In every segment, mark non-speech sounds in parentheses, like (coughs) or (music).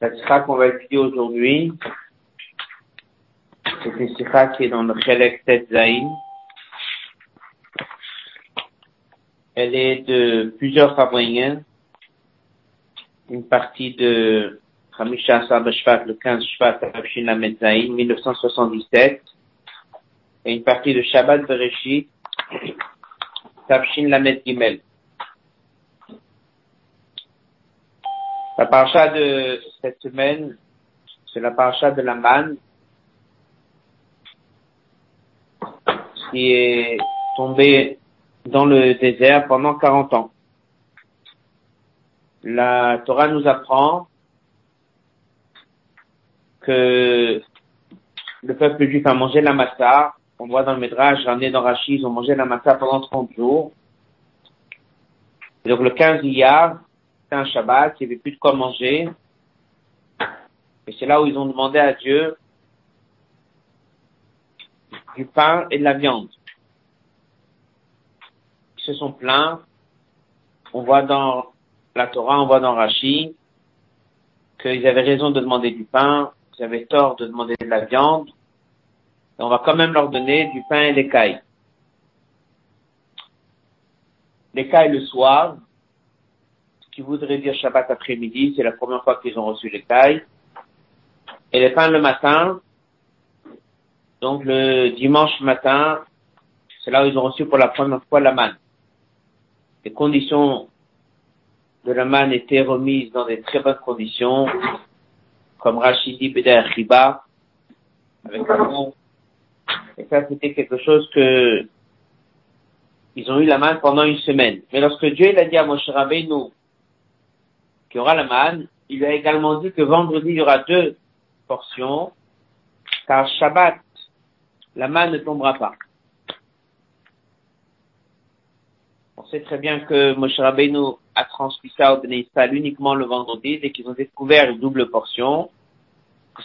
La sikha qu'on va étudier aujourd'hui, c'est une sikha qui est dans le Chelek Zain. Elle est de plusieurs fabriens. Une partie de Hamisha Shvat, le 15 Shvat, Rabshin Lamed Zain, 1977. Et une partie de Shabbat Bereshit, Rabshin Lamed Gimel. La paracha de cette semaine, c'est la paracha de la manne qui est tombée dans le désert pendant 40 ans. La Torah nous apprend que le peuple juif a mangé la massa. On voit dans le Médrage, ramené dans Rachid, ils ont mangé la massa pendant 30 jours. Et donc le 15 Iyar, un Shabbat, il n'y avait plus de quoi manger. Et c'est là où ils ont demandé à Dieu du pain et de la viande. Ils se sont plaints. On voit dans la Torah, on voit dans Rashi qu'ils avaient raison de demander du pain, ils avaient tort de demander de la viande. Et on va quand même leur donner du pain et des cailles. Les cailles le soir, qui voudrait dire Shabbat après-midi, c'est la première fois qu'ils ont reçu les cailles. Et les pains le matin, donc le dimanche matin, c'est là où ils ont reçu pour la première fois la manne. Les conditions de la manne étaient remises dans des très bonnes conditions, comme Rachidi Beder Riba, avec amour. Et ça, c'était quelque chose que ils ont eu la manne pendant une semaine. Mais lorsque Dieu il a dit à Moshe Rabbeinu, il y aura la manne. Il a également dit que vendredi, il y aura deux portions, car Shabbat, la manne ne tombera pas. On sait très bien que Moshe Rabbeinu a transmis ça au Bnei uniquement le vendredi, dès qu'ils ont découvert une double portion.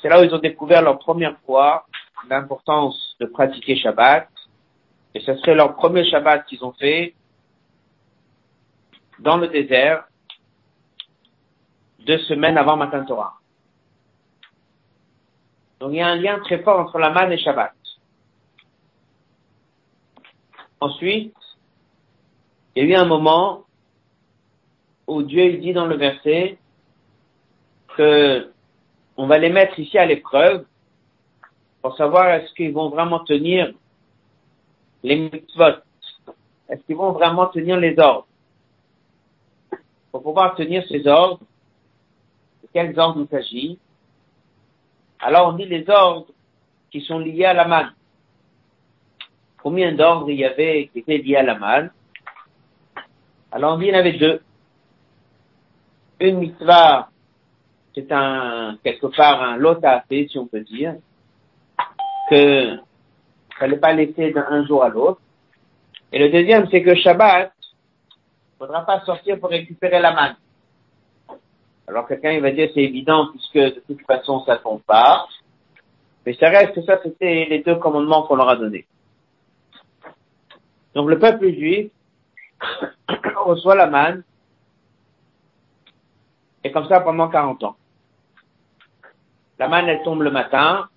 C'est là où ils ont découvert leur première fois l'importance de pratiquer Shabbat. Et ce serait leur premier Shabbat qu'ils ont fait dans le désert, deux semaines avant Matan Torah. Donc il y a un lien très fort entre la manne et Shabbat. Ensuite, il y a eu un moment où Dieu dit dans le verset que on va les mettre ici à l'épreuve pour savoir est-ce qu'ils vont vraiment tenir les mitzvot, est-ce qu'ils vont vraiment tenir les ordres? Pour pouvoir tenir ces ordres, quels ordres il s'agit Alors on dit les ordres qui sont liés à la manne. Combien d'ordres il y avait qui étaient liés à la manne? Alors on dit il y en avait deux. Une mitzvah, c'est un, quelque part un lot à fait, si on peut dire, que fallait pas laisser d'un jour à l'autre. Et le deuxième, c'est que Shabbat, faudra pas sortir pour récupérer la manne. Alors quelqu'un il va dire c'est évident puisque de toute façon ça tombe pas. Mais ça reste que ça c'était les deux commandements qu'on leur a donnés. Donc le peuple juif (coughs) reçoit la manne et comme ça pendant 40 ans. La manne elle tombe le matin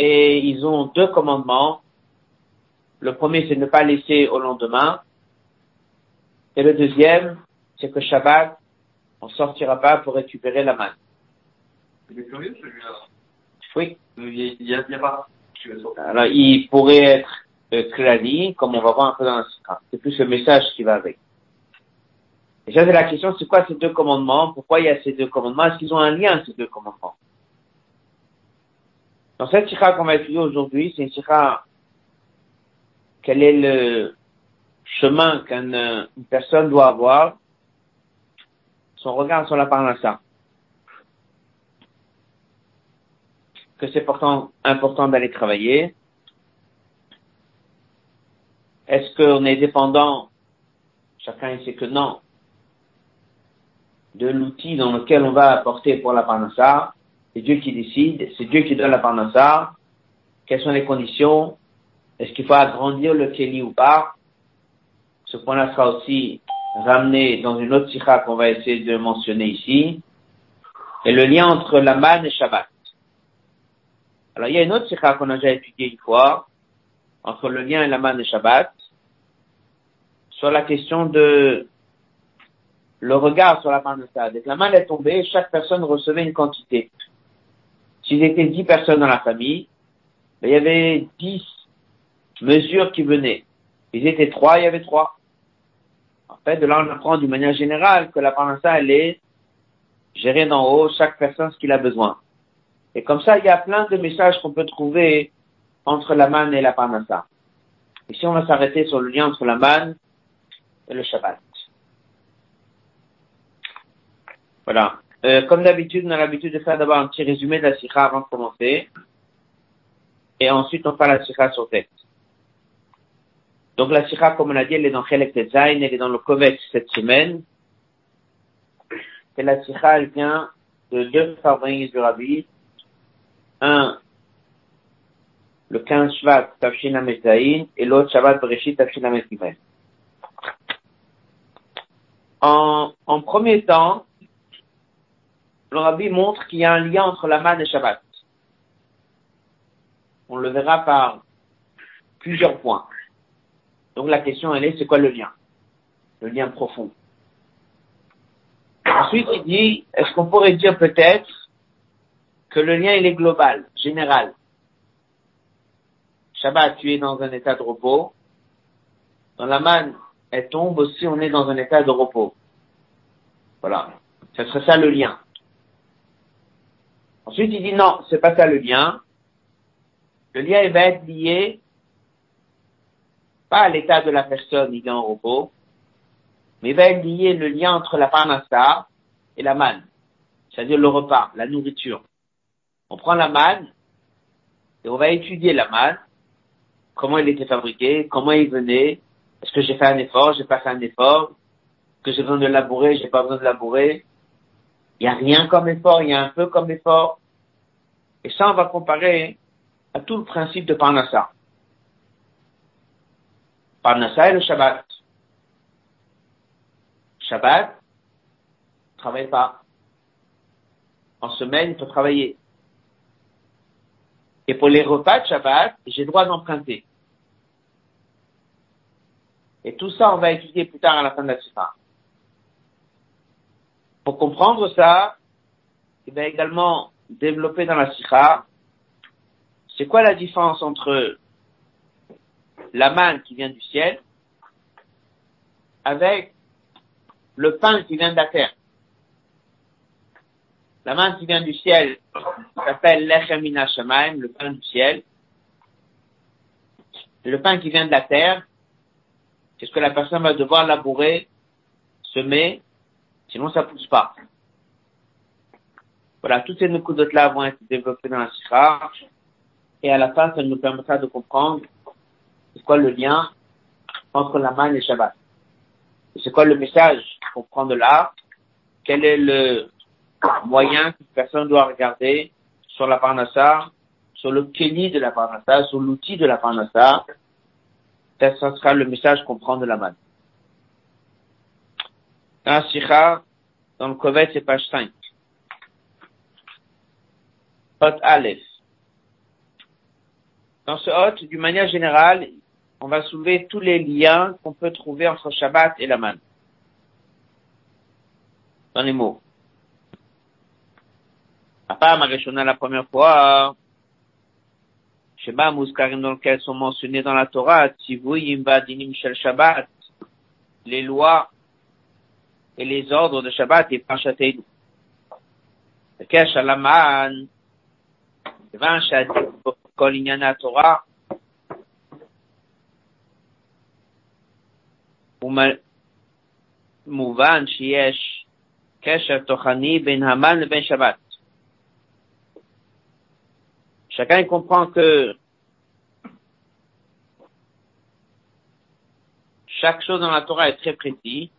et ils ont deux commandements. Le premier c'est ne pas laisser au lendemain et le deuxième c'est que Shabbat on sortira pas pour récupérer la manne. C'est curieux celui-là. Oui. Il y a, il y a pas. Alors, il pourrait être euh, comme on va voir un peu dans la C'est plus le message qui va avec. Et ça, c'est la question, c'est quoi ces deux commandements? Pourquoi il y a ces deux commandements? Est-ce qu'ils ont un lien, ces deux commandements? Dans cette sikha qu'on va étudier aujourd'hui, c'est une sikha, quel est le chemin qu'une personne doit avoir son regard sur la parnassa. Que c'est pourtant important d'aller travailler. Est-ce qu'on est dépendant Chacun sait que non. De l'outil dans lequel on va apporter pour la parnassa? C'est Dieu qui décide, c'est Dieu qui donne la parnassa. Quelles sont les conditions? Est-ce qu'il faut agrandir le Kéli ou pas? Ce point-là sera aussi ramener dans une autre sikha qu'on va essayer de mentionner ici. et le lien entre la manne et Shabbat. Alors, il y a une autre sikha qu'on a déjà étudiée une fois, entre le lien et la manne et Shabbat, sur la question de le regard sur la. Dès que la manne est tombée, chaque personne recevait une quantité. S'il était dix personnes dans la famille, ben, il y avait dix mesures qui venaient. Ils étaient trois, il y avait trois. En fait, de là, on apprend d'une manière générale que la parnassa, elle est gérée d'en haut, chaque personne ce qu'il a besoin. Et comme ça, il y a plein de messages qu'on peut trouver entre la manne et la parnassa. Ici, on va s'arrêter sur le lien entre la manne et le Shabbat. Voilà. Euh, comme d'habitude, on a l'habitude de faire d'abord un petit résumé de la sikha avant de commencer. Et ensuite, on parle la sikha sur texte. Donc la sikha, comme on a dit, elle est dans Chelek Tetzain, elle est dans le Kovet cette semaine. Et la sikha, elle vient de deux fabriques du Rabbi. Un, le 15 Shvat, Tafshin Ametzaïn, et l'autre Shabbat Bereshit, Tafshin Ametzaïn. En, en premier temps, le Rabbi montre qu'il y a un lien entre la manne et Shabbat. On le verra par plusieurs points. Donc la question elle est, c'est quoi le lien? Le lien profond. Ensuite, il dit, est-ce qu'on pourrait dire peut-être que le lien il est global, général? Shabbat, tu es dans un état de repos. Dans la manne, elle tombe aussi, on est dans un état de repos. Voilà. Ce serait ça le lien. Ensuite, il dit non, c'est pas ça le lien. Le lien, il va être lié pas à l'état de la personne, il est en repos, mais va lié le lien entre la parnassa et la manne. C'est-à-dire le repas, la nourriture. On prend la manne et on va étudier la manne, comment elle était fabriquée, comment il venait, est-ce que j'ai fait un effort, j'ai pas fait un effort, que j'ai besoin de labourer, j'ai pas besoin de labourer. Il n'y a rien comme effort, il y a un peu comme effort. Et ça, on va comparer à tout le principe de Parnassa. Parnassa et le Shabbat. Shabbat, travaille pas. En semaine, il faut travailler. Et pour les repas de Shabbat, j'ai droit d'emprunter. Et tout ça, on va étudier plus tard à la fin de la Sikha. Pour comprendre ça, il va également développer dans la Sikha, c'est quoi la différence entre la manne qui vient du ciel avec le pain qui vient de la terre. La manne qui vient du ciel s'appelle l'Echemina le pain du ciel. Le pain qui vient de la terre, c'est ce que la personne va devoir labourer, semer, sinon ça pousse pas. Voilà, toutes ces nukudotes-là vont être développées dans la Sikha. Et à la fin, ça nous permettra de comprendre c'est quoi le lien entre la manne et Shabbat? C'est quoi le message qu'on prend de là? Quel est le moyen que personne doit regarder sur la parnassa, sur le kéli de la parnassa, sur l'outil de la parnassa? Ça, sera le message qu'on prend de la manne. La Sikha, dans le Kovet, c'est page 5. Hot Aleph. Dans ce hot, d'une manière générale, on va soulever tous les liens qu'on peut trouver entre Shabbat et la manne. Dans les mots. À part la première fois, Shema Mouskarim dans lequel sont mentionnés dans la Torah, Tzivuyim Vadinim Shel Shabbat, les lois et les ordres de Shabbat et Parchateinu. Kesh Alaman, Vinchad, Kolinyan Torah, עניין התורה מובן שיש קשר תוכני בין המן לבין שבת. Chacun comprend que chaque chose dans la Torah est très précis.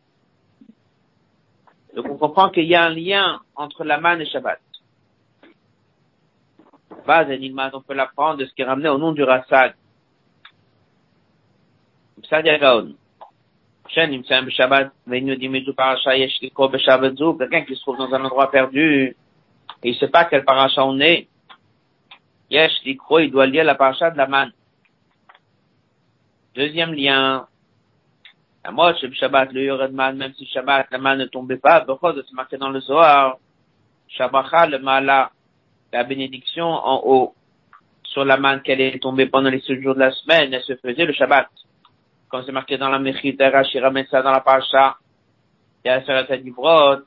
Donc on comprend qu'il y a un lien entre la manne et Shabbat. Base on peut l'apprendre de ce qui est ramené au nom du Rassad. Quelqu'un qui se trouve dans un endroit perdu, il sait pas quel paracha on est, Likro, il doit lire la paracha de la manne. Deuxième lien, la moi, Shabbat, le Yored même si Shabbat, la manne ne tombait pas, de c'est marqué dans le Zohar, Shabbacha, le Mala, la bénédiction en haut, sur la manne qu'elle est tombée pendant les sept jours de la semaine, elle se faisait le Shabbat. Comme c'est marqué dans la ramène ça dans la paracha, il y a la Divrot,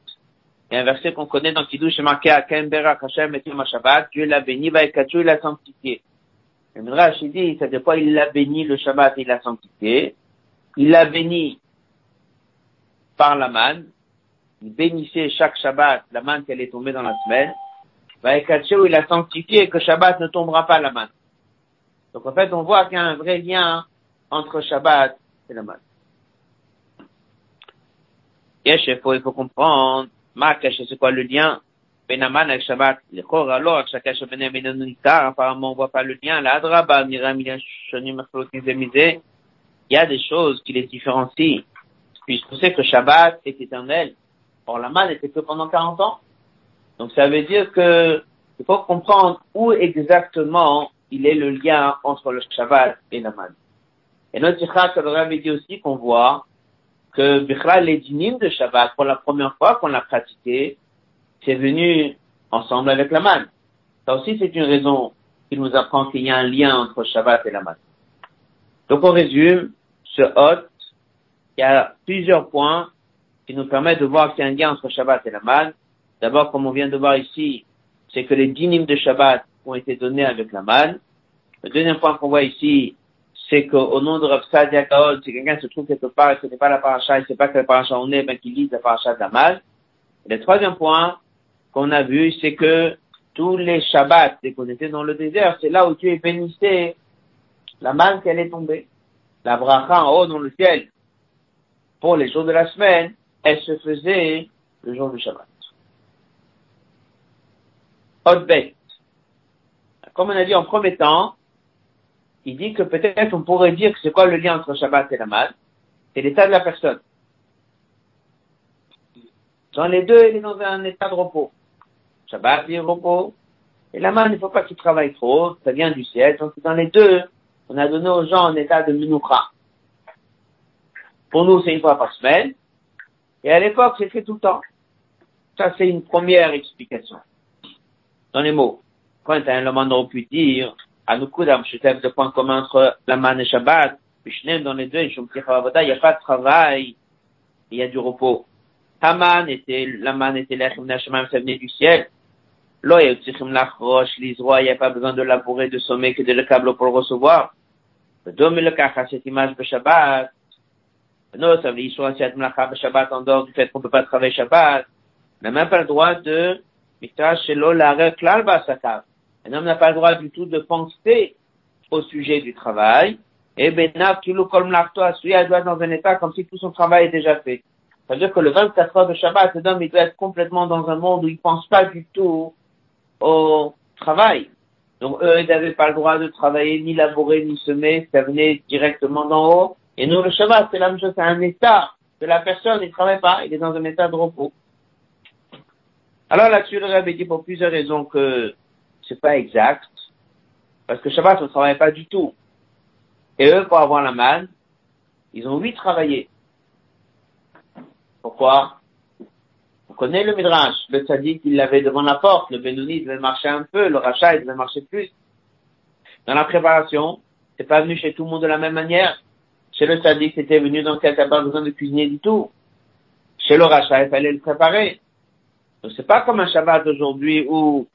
il y a un verset qu'on connaît dans Kiddush, c'est marqué à Kembera Hashem et Shabbat, Dieu l'a béni, Vaikachu, il l'a sanctifié. Le Midrash, dit, c'est de quoi? Il l'a béni le Shabbat, il l'a sanctifié. Il l'a béni par la manne. Il bénissait chaque Shabbat la manne qu'elle est tombée dans la semaine. Vaikachu, il a sanctifié que Shabbat ne tombera pas la manne. Donc en fait, on voit qu'il y a un vrai lien entre Shabbat et manne. Yesh, il faut, il faut comprendre Marcache, c'est quoi le lien Benaman avec Shabbat. Le corps alors, chacun apparemment on voit pas le lien. La Adraba, Miram, il y a des choses qui les différencient. Puisqu'on sait que Shabbat est éternel. Or, la manne était que pendant 40 ans. Donc, ça veut dire que il faut comprendre où exactement il est le lien entre le Shabbat et la manne. Et notre Sikha, ça aurait dit aussi qu'on voit que Bichral, les dynimes de Shabbat, pour la première fois qu'on l'a pratiqué, c'est venu ensemble avec la manne. Ça aussi, c'est une raison qui nous apprend qu'il y a un lien entre Shabbat et la manne. Donc, on résume ce hôte. Il y a plusieurs points qui nous permettent de voir qu'il y a un lien entre Shabbat et la manne. D'abord, comme on vient de voir ici, c'est que les dynimes de Shabbat ont été donnés avec la manne. Le deuxième point qu'on voit ici, c'est qu'au nom de Rav Sadia si quelqu'un se trouve quelque part et ce n'est pas la paracha, il ne sait pas quelle paracha on est, ben qu'il lise la paracha de la mal. le troisième point qu'on a vu, c'est que tous les Shabbats, dès qu'on était dans le désert, c'est là où Dieu bénissait la manne qu'elle est tombée. La bracha en haut dans le ciel, pour les jours de la semaine, elle se faisait le jour du Shabbat. Hotbet. Comme on a dit en premier temps, il dit que peut-être on pourrait dire que c'est quoi le lien entre Shabbat et la mal C'est l'état de la personne. Dans les deux, il est dans un état de repos. Shabbat, il est repos. Et la mal, il ne faut pas qu'il travaille trop, ça vient du ciel. Donc dans les deux, on a donné aux gens un état de minukra. Pour nous, c'est une fois par semaine. Et à l'époque, c'est fait tout le temps. Ça, c'est une première explication. Dans les mots. Quand un homme aurait pu dire, nous je sais de point commun entre la man et Shabbat, Bishnem dans les deux, il n'y a pas de travail, il y a du repos. Haman était, la man était l'Echem Nashemam, ça venait du ciel. Lo il n'y a pas besoin de labourer, de sommer, que de le câble pour le recevoir. Le dôme le à cette image de Shabbat. Non, ça veut dire, soit cette mlacha Shabbat en dehors du fait qu'on ne peut pas travailler Shabbat. On n'a même pas le droit de, Mikta Shelo, basakav. Un homme n'a pas le droit du tout de penser au sujet du travail. Et Benav, Kilo Kolmlachto, Asuya, doit être dans un état comme si tout son travail est déjà fait. C'est-à-dire que le 24 heures de Shabbat, cet homme, il doit être complètement dans un monde où il pense pas du tout au travail. Donc eux, ils n'avaient pas le droit de travailler, ni labourer, ni semer, ça venait directement d'en haut. Et nous, le Shabbat, c'est la même chose, c'est un état de la personne, il ne travaille pas, il est dans un état de repos. Alors là-dessus, le Rabbi dit pour plusieurs raisons que c'est pas exact. Parce que Shabbat, on ne travaille pas du tout. Et eux, pour avoir la manne, ils ont huit travaillé. Pourquoi? On connaît le Midrash. Le Tzadik, il l'avait devant la porte. Le Benouni, devait marcher un peu. Le Rachat, il devait marcher plus. Dans la préparation, c'est pas venu chez tout le monde de la même manière. Chez le Tzadik, c'était venu dans lequel t'as pas besoin de cuisiner du tout. Chez le Rachat, il fallait le préparer. Donc c'est pas comme un Shabbat aujourd'hui où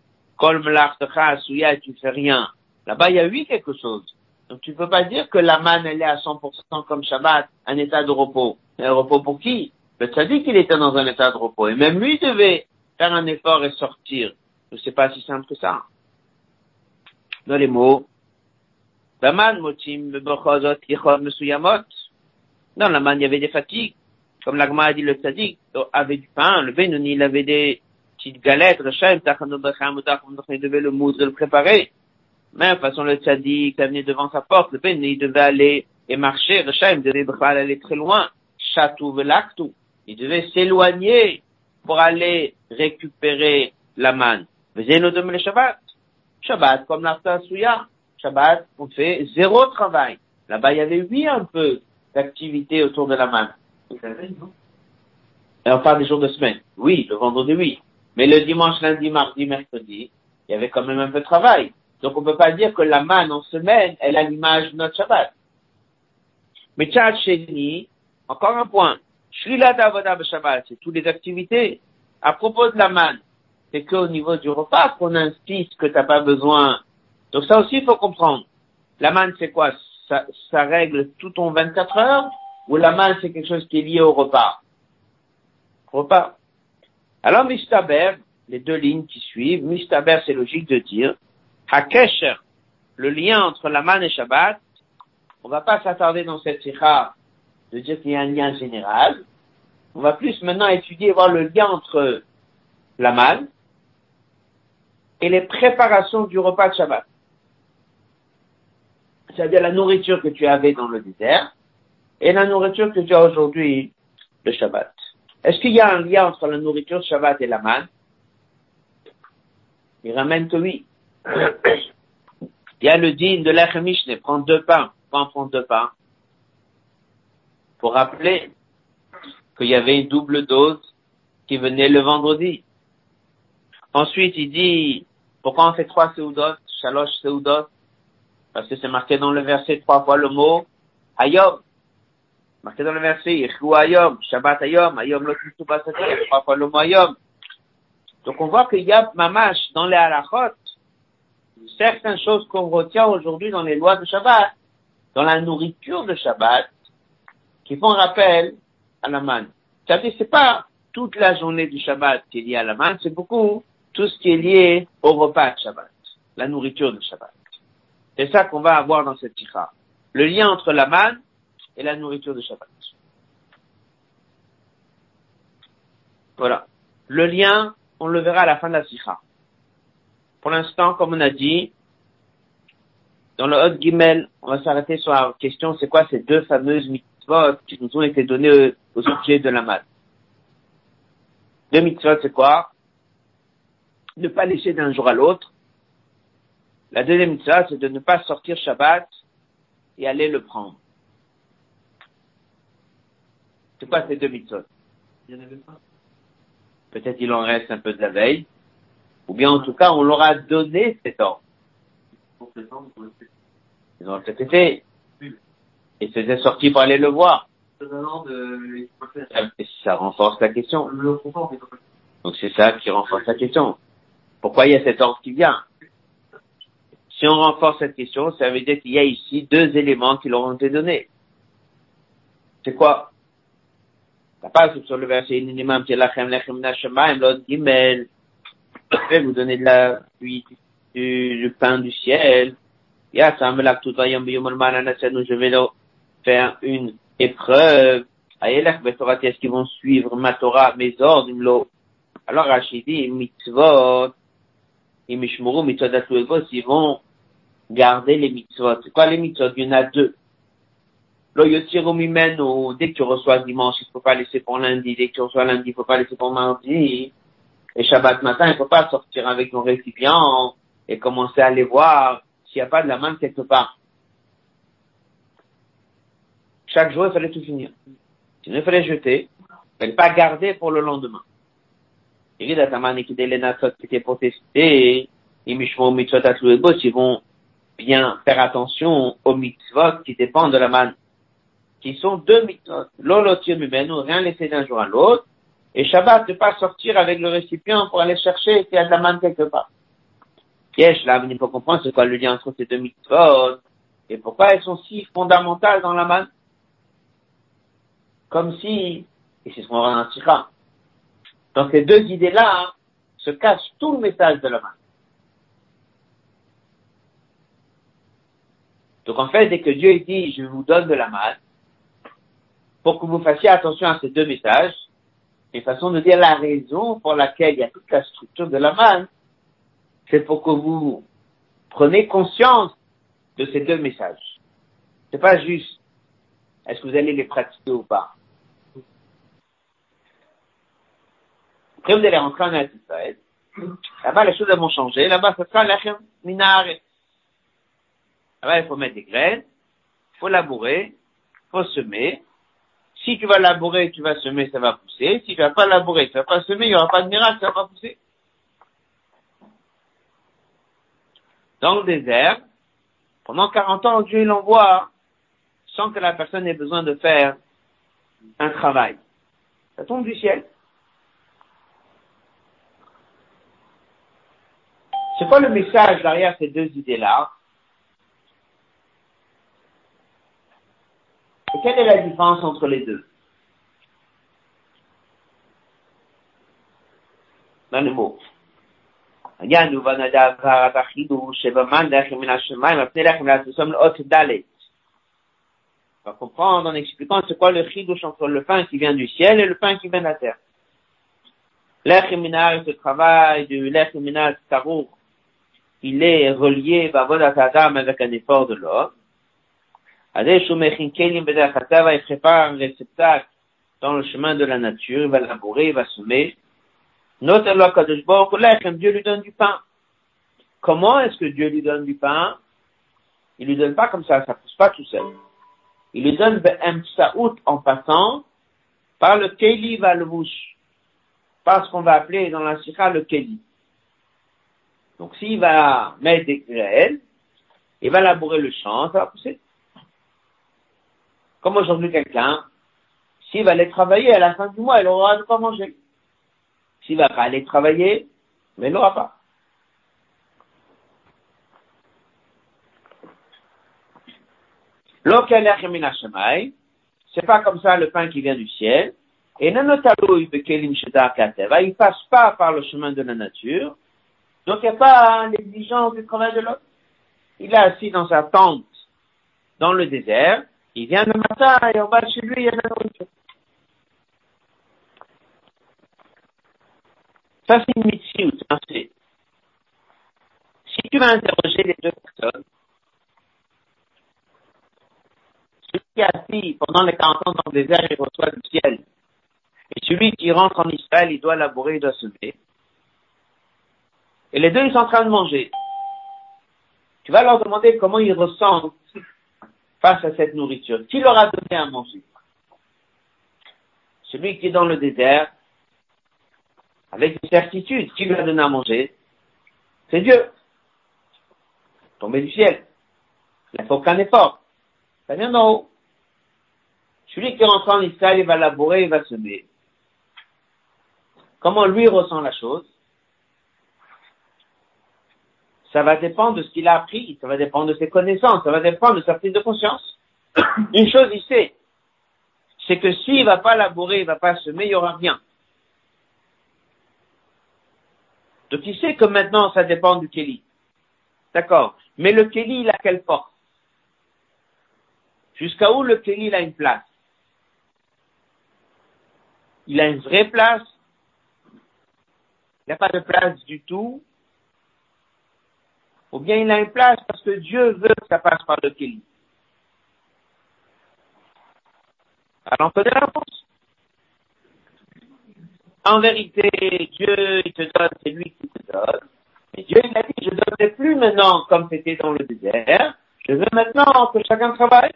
tu fais rien. Là-bas, il y a eu quelque chose. Donc tu peux pas dire que la manne, elle est à 100% comme Shabbat, un état de repos. Un repos pour qui? Le dit qu'il était dans un état de repos. Et même lui devait faire un effort et sortir. C'est pas si simple que ça. Dans les mots. Dans la manne, il y avait des fatigues. Comme l'agma a dit le tzaddik, avait du pain, le Benoni, il avait des, petite galette, il devait le moudre et le préparer. Mais de façon, le tzaddik, il venait devant sa porte, le ben, il devait aller et marcher, Rechem, devait aller très loin, Chatou il devait s'éloigner pour aller récupérer la manne. Nos le Shabbat. Shabbat, comme l'Arta Souya. Shabbat, on fait zéro travail. Là-bas, il y avait oui un peu d'activité autour de la main. Et on parle des jours de semaine. Oui, le vendredi, oui. Mais le dimanche, lundi, mardi, mercredi, il y avait quand même un peu de travail. Donc on peut pas dire que la manne en semaine, elle a l'image de notre Shabbat. Mais Tchad encore un point. Shlilat Avodah Shabbat, c'est toutes les activités. À propos de la manne, c'est qu'au niveau du repas qu'on insiste que t'as pas besoin. Donc ça aussi, il faut comprendre. La manne, c'est quoi? Ça, ça règle tout ton 24 heures ou la manne, c'est quelque chose qui est lié au repas? Repas. Alors, Mistaber, les deux lignes qui suivent, Mistaber, c'est logique de dire, Hakesher, le lien entre la manne et Shabbat, on va pas s'attarder dans cette sikha de dire qu'il y a un lien général. On va plus maintenant étudier, voir le lien entre la manne et les préparations du repas de Shabbat. C'est-à-dire la nourriture que tu avais dans le désert et la nourriture que tu as aujourd'hui, le Shabbat. Est-ce qu'il y a un lien entre la nourriture Shabbat et la manne Il ramène que oui. Il y a le din de l'Echemishne, prends deux pains, prends, prends deux pains. Pour rappeler qu'il y avait une double dose qui venait le vendredi. Ensuite, il dit, pourquoi on fait trois seudot, shalosh seudot? Parce que c'est marqué dans le verset trois fois le mot Hayom. Marqué dans le verset, Hayom, Shabbat le mot Hayom. Donc on voit qu'il y a mamash dans les halachot, certaines choses qu'on retient aujourd'hui dans les lois de Shabbat, dans la nourriture de Shabbat, qui font rappel à la manne. C'est-à-dire, c'est pas toute la journée du Shabbat qui est liée à la manne, c'est beaucoup tout ce qui est lié au repas de Shabbat, la nourriture de Shabbat. C'est ça qu'on va avoir dans cette tikha. Le lien entre la manne et la nourriture de Shabbat. Voilà. Le lien, on le verra à la fin de la sikha. Pour l'instant, comme on a dit, dans le Hot Gimel, on va s'arrêter sur la question, c'est quoi ces deux fameuses mitzvot qui nous ont été données aux objets de la manne. Deux mitzvot, c'est quoi? Ne pas laisser d'un jour à l'autre. La deuxième mitzvah, c'est de ne pas sortir Shabbat et aller le prendre. C'est quoi ces deux mitzvot? Peut-être il en reste un peu de la veille. Ou bien en tout cas, on leur a donné cet ordre. Ils ont peut-être été. Et c'était sorti pour aller le voir. Ça renforce la question. Donc c'est ça qui renforce la question. Pourquoi il y a cet ordre qui vient? Si on renforce cette question, ça veut dire qu'il y a ici deux éléments qui leur ont été donnés. C'est quoi? La passe sur le verset je vais vous donner de la pluie, du, pain du ciel. Je vais leur faire une épreuve. Est-ce qu'ils vont suivre ma Torah, mes ordres, Alors Rachidi, mitzvot, ils vont garder les mitzvot. C'est quoi les mitzvot? Il y en a deux. Dès que tu reçois dimanche, il ne faut pas laisser pour lundi. Dès que tu reçois lundi, il ne faut pas laisser pour mardi. Et Shabbat matin, il ne faut pas sortir avec ton récipient et commencer à aller voir s'il n'y a pas de la main quelque part. Chaque jour, il fallait tout finir. Sinon, il fallait jeter. Il fallait pas garder pour le lendemain. Ils vont bien faire attention aux mitzvot qui dépendent de la manne. Qui sont deux mitzvot. rien laisser d'un jour à l'autre. Et Shabbat, ne pas sortir avec le récipient pour aller chercher s'il y a de la manne quelque part. Yesh, là, il faut comprendre c'est quoi le lien entre ces deux mitzvot? Et pourquoi elles sont si fondamentales dans la manne? Comme si, et c'est ce qu'on va dans dans ces deux idées-là, se cache tout le message de la manne. Donc en fait, dès que Dieu dit, je vous donne de la manne, pour que vous fassiez attention à ces deux messages, une façon de dire la raison pour laquelle il y a toute la structure de la manne, c'est pour que vous prenez conscience de ces deux messages. C'est pas juste est-ce que vous allez les pratiquer ou pas. Après, vous allez rentrer en Israël. Là-bas, les choses vont changer. Là-bas, ça sera l'achem minare. Là-bas, il faut mettre des graines, il faut labourer, il faut semer. Si tu vas labourer, tu vas semer, ça va pousser. Si tu vas pas labourer, tu vas pas semer, il n'y aura pas de miracle, ça va pas pousser. Dans le désert, pendant 40 ans, Dieu l'envoie sans que la personne ait besoin de faire un travail. Ça tombe du ciel. C'est quoi le message derrière ces deux idées-là? Et quelle est la différence entre les deux? Dans le mot. On va comprendre en expliquant c'est quoi le chidouche entre le pain qui vient du ciel et le pain qui vient de la terre. L'echiminal, ce travail du l'echiminal tarour, il est relié, dame avec un effort de l'homme. Il prépare un réceptacle dans le chemin de la nature, il va labourer, il va semer. Dieu lui donne du pain. Comment est-ce que Dieu lui donne du pain? Il lui donne pas comme ça, ça pousse pas tout seul. Il lui donne en passant par le keli va le bouche, par ce qu'on va appeler dans la sikha le keli. Donc s'il va mettre des graines, il va labourer le champ, ça va pousser. Comme aujourd'hui quelqu'un, s'il va aller travailler à la fin du mois, il aura de quoi manger. S'il va pas aller travailler, mais il n'aura pas. C'est pas comme ça le pain qui vient du ciel. Et il passe pas par le chemin de la nature. Donc il n'y a pas l'exigence du travail de l'homme. Il est assis dans sa tente dans le désert. Il vient le matin et on va chez lui, il y a la nourriture. Ça, c'est une mitzvah, c'est Si tu vas interroger les deux personnes, celui qui est assis pendant les 40 ans dans le désert, il reçoit du ciel. Et celui qui rentre en Israël, il doit labourer, il doit semer. Et les deux, ils sont en train de manger. Tu vas leur demander comment ils ressentent face à cette nourriture. Qui leur a donné à manger? Celui qui est dans le désert, avec une certitude, qui lui a donné à manger? C'est Dieu. Tombé du ciel. Il ne faut aucun effort. Ça vient d'en haut. Celui qui rentre en Israël, il va labourer, il va semer. Comment lui ressent la chose? Ça va dépendre de ce qu'il a appris, ça va dépendre de ses connaissances, ça va dépendre de sa prise de conscience. (coughs) Une chose il sait, c'est que s'il va pas labourer, il va pas semer, il y aura rien. Donc il sait que maintenant ça dépend du Kelly. D'accord. Mais le Kelly, il a quelle force? Jusqu'à où le Kelly, il a une place? Il a une vraie place? Il n'a pas de place du tout Ou bien il a une place parce que Dieu veut que ça passe par le Kelly Alors on connaît la réponse. En vérité, Dieu, il te donne, c'est lui qui te donne. Mais Dieu, il a dit, je ne donnerai plus maintenant comme c'était dans le désert. Je veux maintenant que chacun travaille.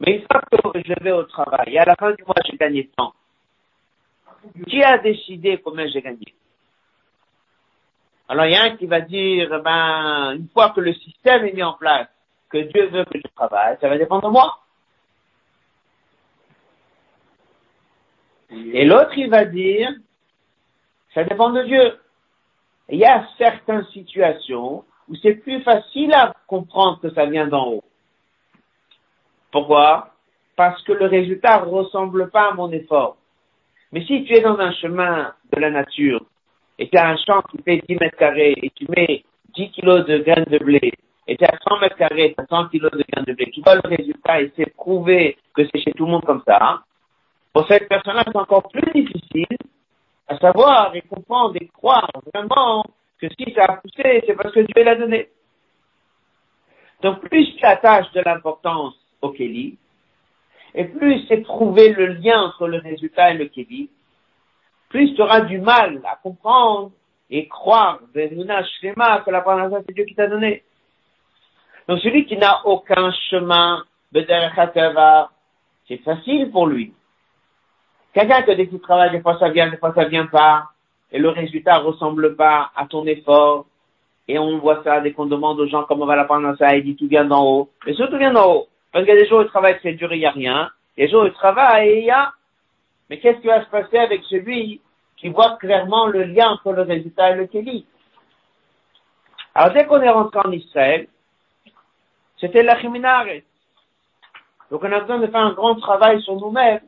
Mais une fois que je vais au travail, et à la fin du mois, j'ai gagné tant. Qui a décidé combien j'ai gagné? Alors, il y a un qui va dire, ben, une fois que le système est mis en place, que Dieu veut que je travaille, ça va dépendre de moi. Et l'autre, il va dire, ça dépend de Dieu. il y a certaines situations où c'est plus facile à comprendre que ça vient d'en haut. Pourquoi? Parce que le résultat ressemble pas à mon effort. Mais si tu es dans un chemin de la nature et tu as un champ qui fait 10 mètres carrés et tu mets 10 kilos de graines de blé. Et tu as 100 mètres carrés, tu as 100 kilos de graines de blé, tu vois le résultat et c'est prouvé que c'est chez tout le monde comme ça, pour cette personne-là, c'est encore plus difficile à savoir et comprendre et croire vraiment que si ça a poussé, c'est parce que Dieu l'a donné. Donc plus tu attaches de l'importance au Kéli, et plus c'est trouver le lien entre le résultat et le Kéli, plus tu auras du mal à comprendre et croire, que la parnassa c'est Dieu qui t'a donné. Donc celui qui n'a aucun chemin, c'est facile pour lui. Quelqu'un qui dès qu'il travaille, des fois ça vient, des fois ça vient pas, et le résultat ressemble pas à ton effort, et on voit ça dès qu'on demande aux gens comment va la parnassa, il dit tout vient d'en haut. Mais tout vient d'en haut. Parce qu'il y a des jours où il travaille, c'est dur, il n'y a rien. Il y a des jours où il travaille et il y a. Mais qu'est-ce qui va se passer avec celui qui voit clairement le lien entre le résultat et le kéli? Alors dès qu'on est rentré en Israël, c'était la. Donc on a besoin de faire un grand travail sur nous-mêmes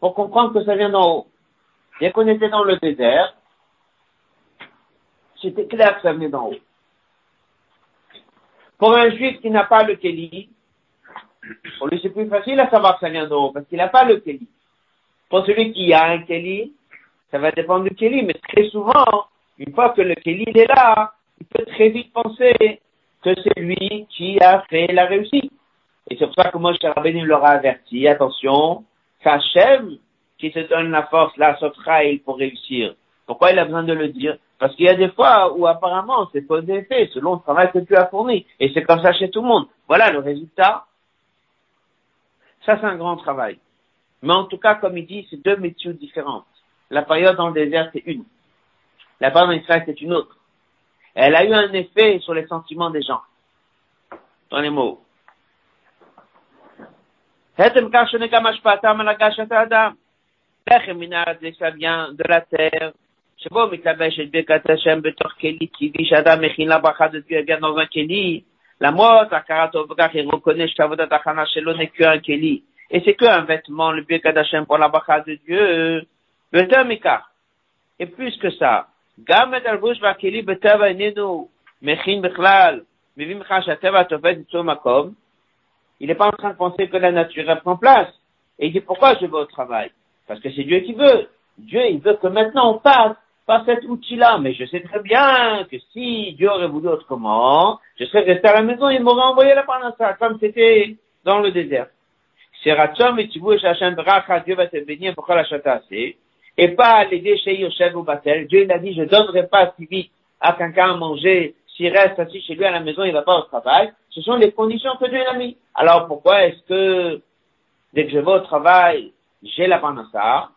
pour comprendre que ça vient d'en haut. Dès qu'on était dans le désert, c'était clair que ça venait d'en haut. Pour un juif qui n'a pas le Kéli, lui c'est plus facile à savoir que ça vient d'en haut, parce qu'il n'a pas le Kéli. Pour celui qui a un Kéli, ça va dépendre du Kéli, mais très souvent, une fois que le Kéli est là, il peut très vite penser que c'est lui qui a fait la réussite. Et c'est pour ça que moi, Rabbeinu leur a averti, attention, Hachem qui se donne la force, la sotrail pour réussir. Pourquoi il a besoin de le dire? Parce qu'il y a des fois où apparemment c'est pas des faits, selon le travail que tu as fourni. Et c'est comme ça chez tout le monde. Voilà le résultat. Ça, c'est un grand travail. Mais en tout cas, comme il dit, c'est deux métiers différentes. La période dans le désert, c'est une. La période en Israël, c'est une autre. Elle a eu un effet sur les sentiments des gens. Dans les mots. Hetem Adam. ça vient de la terre. שבו מתלבש את ברכת השם בתוך כלי טבעי שאדם מכין לברכה de Dieu vient dans un כלי, למרות הכרת טוב בכך, il reconnaît שעבודת ההכנה שלו n'est qu'un כלי. Et c'est qu'un vêtement, le Birkat Hashem pour la bacha de Dieu, euh, Betamika. Et plus que ça, Gamet Betava Mechin Bechlal, Mivim Chashateva Tovet il n'est pas en train de penser que la nature elle prend place. Et il dit pourquoi je vais au travail? Parce que c'est Dieu qui veut. Dieu, il veut que maintenant on passe par cet outil-là. Mais je sais très bien que si Dieu aurait voulu autrement, je serais resté à la maison, et il m'aurait envoyé la parnassa, comme c'était dans le désert. Et Tibou et Shachem Bracha, Dieu va te bénir pour la assez. Et pas les déchets Yoshev ou Batel. Dieu, il a dit, je donnerai pas si vite à quelqu'un à manger s'il reste assis chez lui à la maison, il va pas au travail. Ce sont les conditions que Dieu a mis. Alors pourquoi est-ce que dès que je vais au travail, j'ai la panassa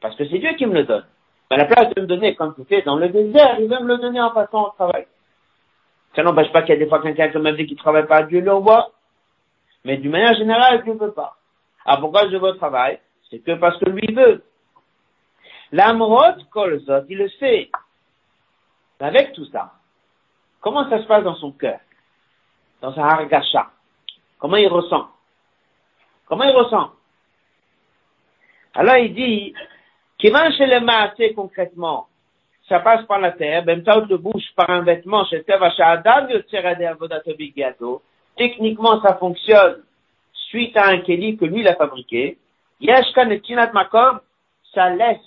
Parce que c'est Dieu qui me le donne. Mais à la place de me donner comme c'était dans le désert, il veut me le donner en passant au travail. Ça n'empêche pas qu'il y a des fois quelqu'un qui m'a dit qu'il travaille pas, Dieu le voit. Mais d'une manière générale, Dieu ne veut pas. Alors pourquoi je vais au travail? C'est que parce que lui veut. L'amrod kolzot, il le sait. Avec tout ça, Comment ça se passe dans son cœur? Dans sa hargasha. Comment il ressent? Comment il ressent? Alors il dit, mange chez les assez concrètement, ça passe par la terre, même temps de bouche par un vêtement chez Techniquement, ça fonctionne suite à un keli que lui, a fabriqué. Yashkan et Tinat Makom, ça laisse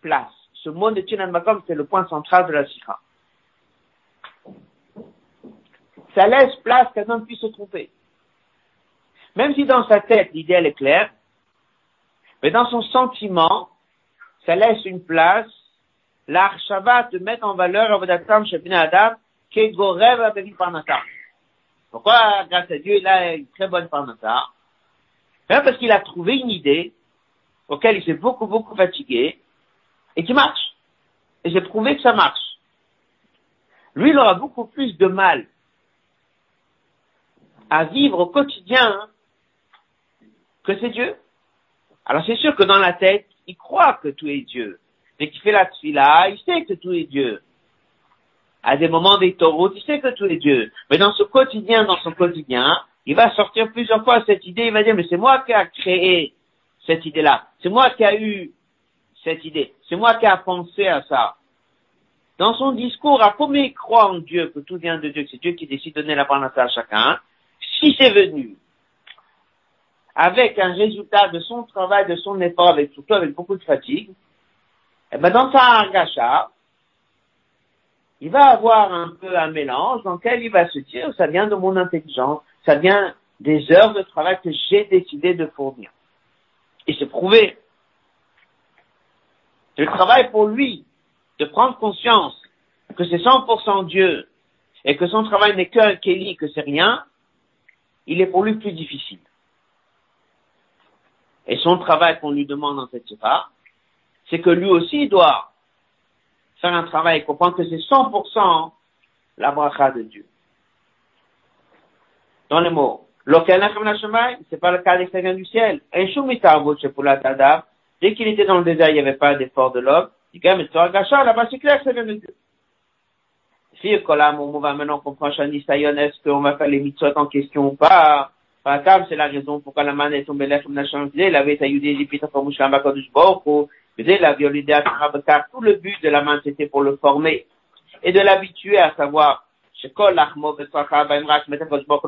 place. Ce mot de Tinat Makom, c'est le point central de la sikha ça laisse place qu'un homme puisse se tromper. Même si dans sa tête, l'idée est claire, mais dans son sentiment, ça laisse une place, l'archava de mettre en valeur Shepina Adam, Kegorev Parnata. Pourquoi, grâce à Dieu, il a une très bonne Parnata? Parce qu'il a trouvé une idée auquel il s'est beaucoup, beaucoup fatigué et qui marche. Et j'ai prouvé que ça marche. Lui, il aura beaucoup plus de mal à vivre au quotidien que c'est Dieu. Alors c'est sûr que dans la tête, il croit que tout est Dieu. Mais qu'il fait la tfila, il sait que tout est Dieu. À des moments des taureaux, il sait que tout est Dieu. Mais dans ce quotidien, dans son quotidien, il va sortir plusieurs fois cette idée, il va dire, mais c'est moi qui a créé cette idée-là. C'est moi qui a eu cette idée. C'est moi qui a pensé à ça. Dans son discours, à combien il croit en Dieu, que tout vient de Dieu, que c'est Dieu qui décide de donner la parole à chacun, si c'est venu avec un résultat de son travail, de son effort, avec surtout avec beaucoup de fatigue, eh ben dans sa argacha, il va avoir un peu un mélange dans lequel il va se dire, ça vient de mon intelligence, ça vient des heures de travail que j'ai décidé de fournir. Et c'est prouvé. Je travaille pour lui, de prendre conscience que c'est 100% Dieu et que son travail n'est qu'un Kelly, que c'est rien, il est pour lui plus difficile. Et son travail qu'on lui demande en cette sera, c'est que lui aussi doit faire un travail comprendre que c'est 100% la bracha de Dieu. Dans les mots, c'est pas le cas des du ciel. Dès qu'il était dans le désert, il n'y avait pas d'effort de l'homme. Il dit, mais toi, Gacha, là-bas, c'est clair que ça vient de Dieu. Si, Kolam, on va maintenant comprendre est-ce qu'on va faire les mitzvot en question ou pas? Par c'est la raison pourquoi la manne est tombée là, comme la il avait été ayudé, il était Mouchamba Kodush Boko, la violidé à car tout le but de la manne, c'était pour le former et de l'habituer à savoir, le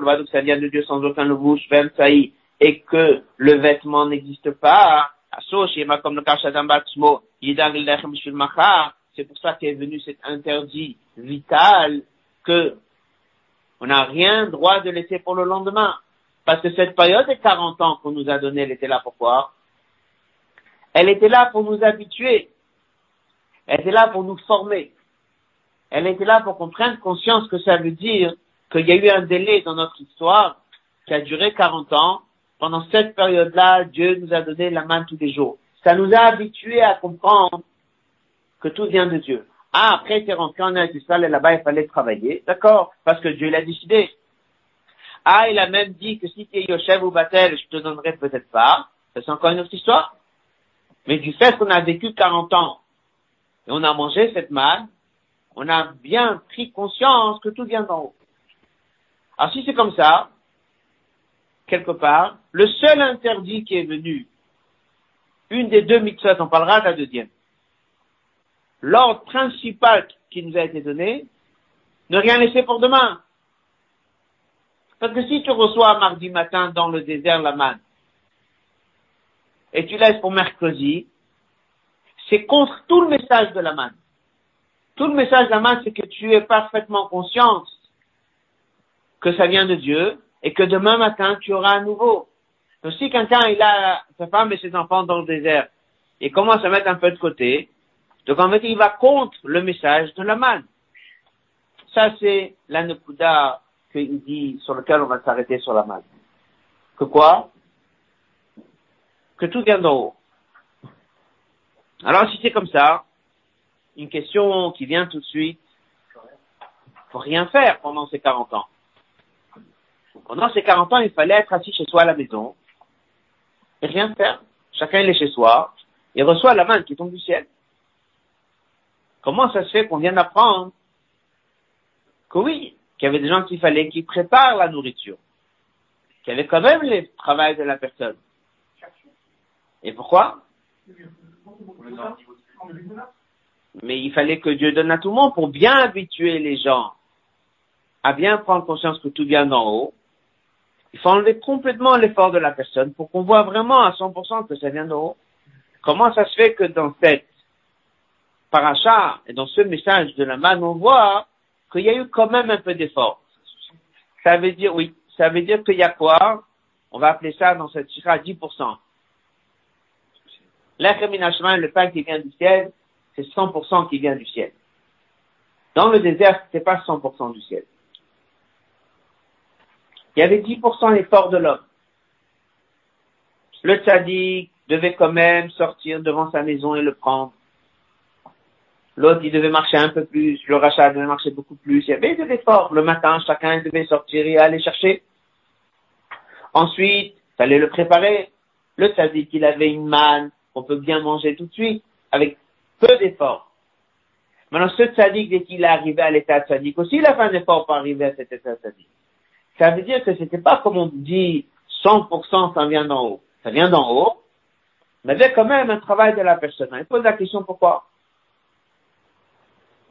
Vadouk, ça vient de Dieu sans aucun louche, Ben et que le vêtement n'existe pas, c'est pour ça qu'est venu cet interdit vital que on n'a rien droit de laisser pour le lendemain. Parce que cette période de 40 ans qu'on nous a donné, elle était là pourquoi Elle était là pour nous habituer. Elle était là pour nous former. Elle était là pour qu'on prenne conscience que ça veut dire qu'il y a eu un délai dans notre histoire qui a duré 40 ans pendant cette période-là, Dieu nous a donné la main tous les jours. Ça nous a habitués à comprendre que tout vient de Dieu. Ah, après, tu es rentré en Israël et là-bas, il fallait travailler. D'accord, parce que Dieu l'a décidé. Ah, il a même dit que si tu es Yoshev ou Batel, je te donnerai peut-être pas. C'est encore une autre histoire. Mais du fait qu'on a vécu 40 ans et on a mangé cette manne, on a bien pris conscience que tout vient d'en haut. Alors si c'est comme ça, quelque part, le seul interdit qui est venu, une des deux mitzvot, on parlera de la deuxième. L'ordre principal qui nous a été donné, ne rien laisser pour demain. Parce que si tu reçois mardi matin dans le désert la manne, et tu laisses pour mercredi, c'est contre tout le message de la manne. Tout le message de la manne, c'est que tu es parfaitement conscience que ça vient de Dieu, et que demain matin, tu auras à nouveau. Donc si quelqu'un, il a sa femme et ses enfants dans le désert, et commence à mettre un peu de côté, donc en fait, il va contre le message de la manne. Ça, c'est la Nekuda qu'il dit, sur lequel on va s'arrêter sur la manne. Que quoi? Que tout vient d'en haut. Alors, si c'est comme ça, une question qui vient tout de suite, faut rien faire pendant ces 40 ans. Pendant ces 40 ans, il fallait être assis chez soi à la maison et rien faire. Chacun est chez soi et reçoit la main qui tombe du ciel. Comment ça se fait qu'on vient d'apprendre que oui, qu'il y avait des gens qu'il fallait qu'ils préparent la nourriture, qu'il y avait quand même le travail de la personne? Et pourquoi? Mais il fallait que Dieu donne à tout le monde pour bien habituer les gens à bien prendre conscience que tout vient d'en haut il faut enlever complètement l'effort de la personne pour qu'on voit vraiment à 100% que ça vient d'en haut. Comment ça se fait que dans cette paracha et dans ce message de la manne, on voit qu'il y a eu quand même un peu d'effort? Ça veut dire, oui, ça veut dire qu'il y a quoi? On va appeler ça dans cette chira 10%. L'incrimination, le pain qui vient du ciel, c'est 100% qui vient du ciel. Dans le désert, c'est pas 100% du ciel. Il y avait 10% l'effort de l'homme. Le tzaddik devait quand même sortir devant sa maison et le prendre. L'autre, il devait marcher un peu plus. Le rachat devait marcher beaucoup plus. Il y avait de l'effort. Le matin, chacun devait sortir et aller chercher. Ensuite, il fallait le préparer. Le tzaddik, il avait une manne qu'on peut bien manger tout de suite, avec peu d'effort. Maintenant, ce tzaddik, dès qu'il est arrivé à l'état tzaddik aussi, il a fait un effort pour arriver à cet état tzaddik. Ça veut dire que c'était pas comme on dit 100% ça vient d'en haut. Ça vient d'en haut, mais avec quand même un travail de la personne. Il pose la question pourquoi?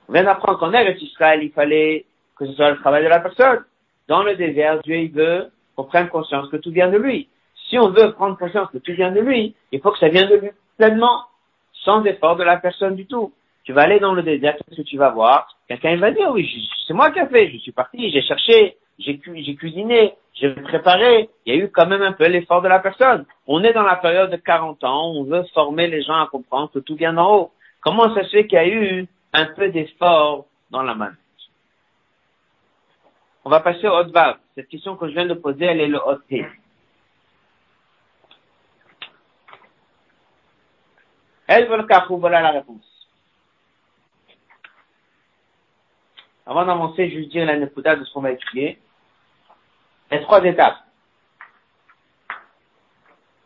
On vient d'apprendre qu'en Eretz Israël, il fallait que ce soit le travail de la personne. Dans le désert, Dieu, il veut qu'on prenne conscience que tout vient de lui. Si on veut prendre conscience que tout vient de lui, il faut que ça vienne de lui pleinement, sans effort de la personne du tout. Tu vas aller dans le désert, qu'est-ce que tu vas voir? Quelqu'un va dire, oui, c'est moi qui ai fait, je suis parti, j'ai cherché, j'ai cuisiné, j'ai préparé, il y a eu quand même un peu l'effort de la personne. On est dans la période de 40 ans, on veut former les gens à comprendre que tout vient d'en haut. Comment ça se fait qu'il y a eu un peu d'effort dans la manne. On va passer au vav. Cette question que je viens de poser, elle est le hot Veut le voilà la réponse. Avant d'avancer, je vais dire la nekuda de ce qu'on va étudier. Les trois étapes.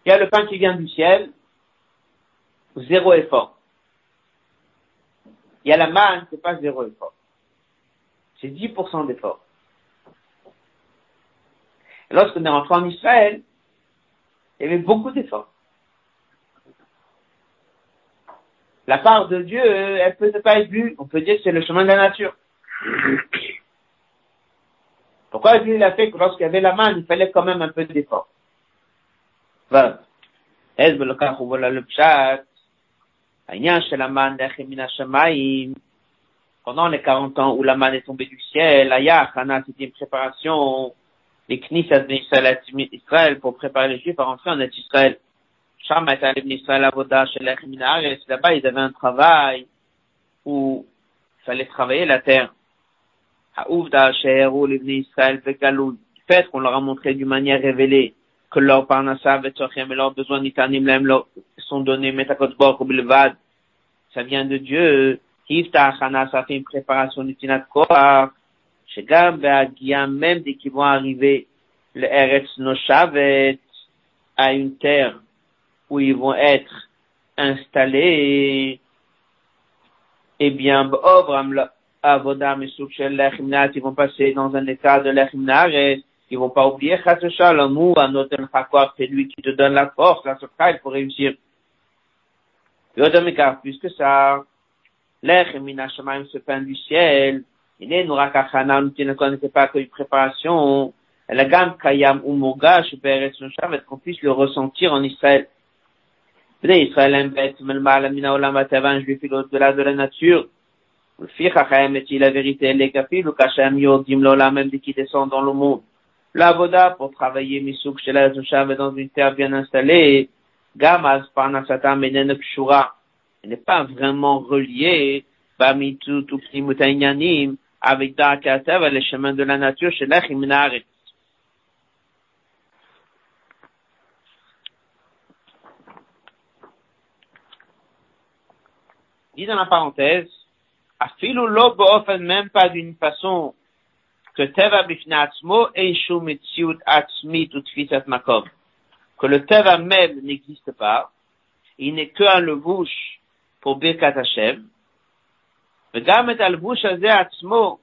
Il y a le pain qui vient du ciel, zéro effort. Il y a la manne, c'est pas zéro effort. C'est 10% d'effort. Lorsqu'on est rentré en Israël, il y avait beaucoup d'efforts. La part de Dieu, elle peut ne pas être vue. On peut dire que c'est le chemin de la nature. (coughs) Pourquoi Dieu l'a fait que lorsqu'il y avait la manne, il fallait quand même un peu d'effort? Voilà. Pendant les 40 ans où la manne est tombée du ciel, Aya, c'était une préparation, les Knisset Israël pour préparer les Juifs à rentrer en Israël. Là-bas, ils avaient un travail où il fallait travailler la terre. Le fait qu'on leur a montré d'une manière révélée que leur parnassa et leurs besoins nitanim sont donnés metakotbor bilvad. Ça vient de Dieu. Hifta ça fait une préparation du tinat koach. Shegam même dès qu'ils vont arriver, le Eretz Noshavet, à une terre où ils vont être installés, eh bien, et ils vont passer dans un état de l'Echimnaret, ils vont pas oublier Hakor, c'est lui qui te donne la force, la soukhaï pour réussir. Plus que ça, l'Echimina Shemaim se peint du ciel, il est Nourakachana, qui ne connaissait pas que préparation, la gamme Kayam ou Mogash, qu'on puisse le ressentir en Israël. Israël, un bête, Melma, Mina, Olam, Atavan, juif, au-delà de la nature, la vérité, les kapil, ou kachem yodim lola, même qui descend dans le monde. La voda pour travailler misouk chez la Zushav dans une terre bien installée, gamaz parnasata menen kshura. Elle n'est pas vraiment reliée, bamitu tout pnimutainyanim, avec da'akatev, les chemins de la nature chez l'achimnarit. Dit dans la parenthèse, Afilu lo באופן même pas d'une façon que teva bifnatzmo eishu mitziut atzmit ou tfisat makom. Que le teva même n'existe pas, il n'est qu'un לבוש pour birkat Hashem, וגם את הלבוש הזה עצמו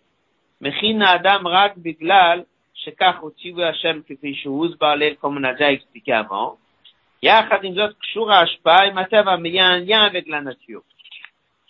מכין האדם רק בגלל שכך הוציאו השם כפי שהוא הוסבר לעיל comme on a déjà expliqué avant. יחד עם זאת קשור ההשפעה עם הטבע, il y a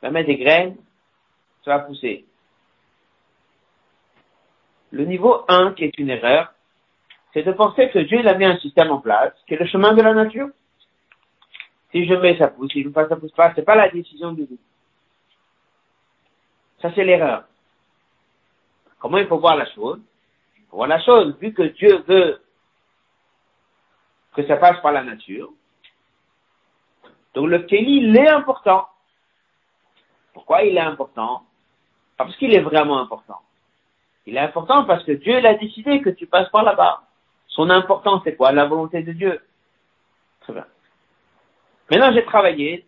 il va mettre des graines, ça va pousser. Le niveau 1, qui est une erreur, c'est de penser que Dieu a mis un système en place, qui est le chemin de la nature. Si je mets, ça pousse, si je ne pas, ça pousse pas, c'est pas la décision du Dieu. Ça, c'est l'erreur. Comment il faut voir la chose? Il faut voir la chose, vu que Dieu veut que ça passe par la nature. Donc le Kéli, il est important. Pourquoi il est important? Parce qu'il est vraiment important. Il est important parce que Dieu l'a décidé que tu passes par là-bas. Son importance, c'est quoi? La volonté de Dieu. Très bien. Maintenant, j'ai travaillé.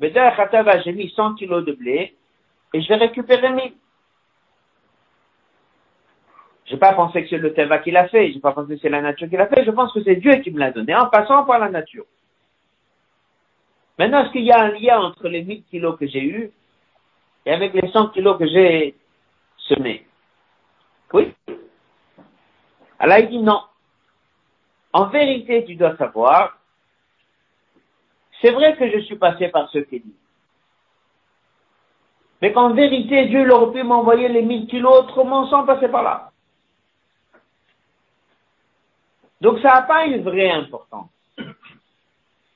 J'ai mis 100 kilos de blé et je vais récupérer 1000. J'ai pas pensé que c'est le Teva qui l'a fait. J'ai pas pensé que c'est la nature qui l'a fait. Je pense que c'est Dieu qui me l'a donné en passant par la nature. Maintenant, est-ce qu'il y a un lien entre les 1000 kilos que j'ai eus et avec les 100 kilos que j'ai semés. Oui. Alors il dit non. En vérité, tu dois savoir, c'est vrai que je suis passé par ce qu'il dit. Mais qu'en vérité, Dieu il aurait pu m'envoyer les 1000 kilos autrement sans passer par là. Donc ça n'a pas une vraie importance.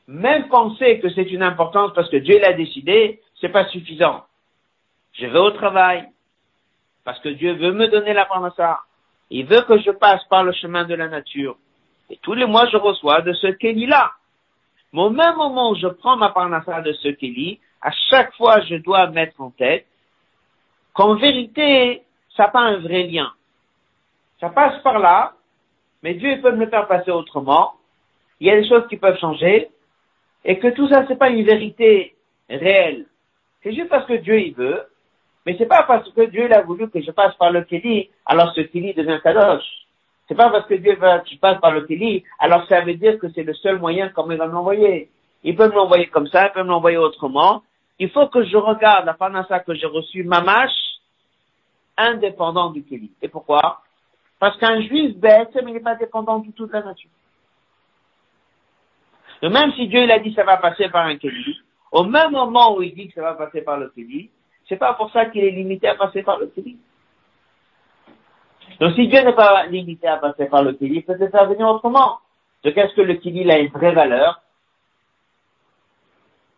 Même penser que c'est une importance parce que Dieu l'a décidé, c'est pas suffisant. Je vais au travail parce que Dieu veut me donner la parnassa. Il veut que je passe par le chemin de la nature. Et tous les mois, je reçois de ce Kéli-là. Mais au même moment où je prends ma parnassa de ce Kéli, à chaque fois, je dois mettre en tête qu'en vérité, ça n'a pas un vrai lien. Ça passe par là, mais Dieu peut me le faire passer autrement. Il y a des choses qui peuvent changer, et que tout ça, c'est pas une vérité réelle. C'est juste parce que Dieu y veut, mais c'est pas parce que Dieu a voulu que je passe par le Kéli, alors ce Kéli devient Kadosh. C'est pas parce que Dieu veut que je passe par le Kéli, alors ça veut dire que c'est le seul moyen comment il va me l'envoyer. Il peut me l'envoyer comme ça, il peut me l'envoyer autrement. Il faut que je regarde la panassa que j'ai reçue, mamash, indépendant du Kéli. Et pourquoi? Parce qu'un juif bête, mais il n'est pas dépendant du tout de la nature. Donc même si Dieu il a dit ça va passer par un Kéli, au même moment où il dit que ça va passer par le Kéli, c'est pas pour ça qu'il est limité à passer par le Kéli. Donc si Dieu n'est pas limité à passer par le Kéli, il peut se faire venir autrement. Donc est-ce que le Kéli a une vraie valeur?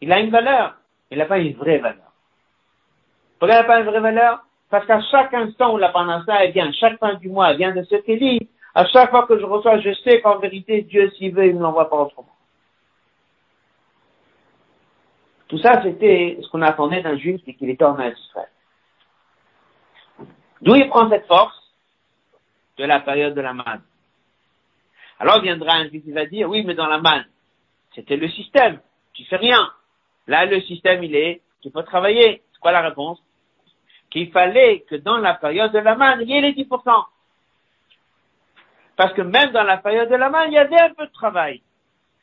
Il a une valeur, il n'a pas une vraie valeur. Pourquoi il n'a pas une vraie valeur? Parce qu'à chaque instant où la panassa elle vient, chaque fin du mois, elle vient de ce Kéli, à chaque fois que je reçois, je sais qu'en vérité, Dieu, s'il veut, il ne l'envoie pas autrement. Tout ça, c'était ce qu'on attendait d'un juif et qu'il était en Israël. D'où il prend cette force De la période de la manne. Alors viendra un juif qui va dire, oui, mais dans la manne, c'était le système, tu fais rien. Là, le système, il est, tu peux travailler. C'est quoi la réponse? Qu'il fallait que dans la période de la manne, il y ait les 10%. Parce que même dans la période de la manne, il y avait un peu de travail.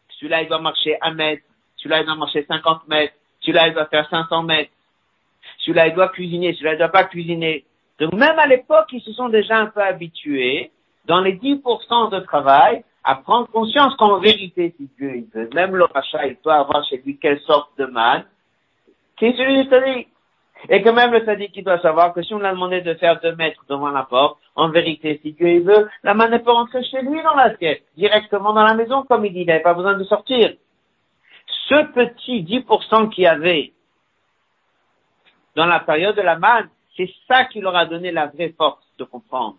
Celui-là, il doit marcher un mètre, celui-là, il doit marcher 50 mètres. Celui-là, il doit faire 500 mètres. Celui-là, il doit cuisiner. Celui-là, il doit pas cuisiner. Donc, même à l'époque, ils se sont déjà un peu habitués, dans les 10% de travail, à prendre conscience qu'en vérité, si Dieu il veut, même le rachat, il doit avoir chez lui quelle sorte de man, qui est celui du sadique. Et que même le sadique, il doit savoir que si on l'a demandé de faire deux mètres devant la porte, en vérité, si Dieu il veut, la main ne peut rentrer chez lui dans l'assiette, directement dans la maison, comme il dit, il n'avait pas besoin de sortir ce petit 10% qu'il y avait dans la période de la manne, c'est ça qui leur a donné la vraie force de comprendre.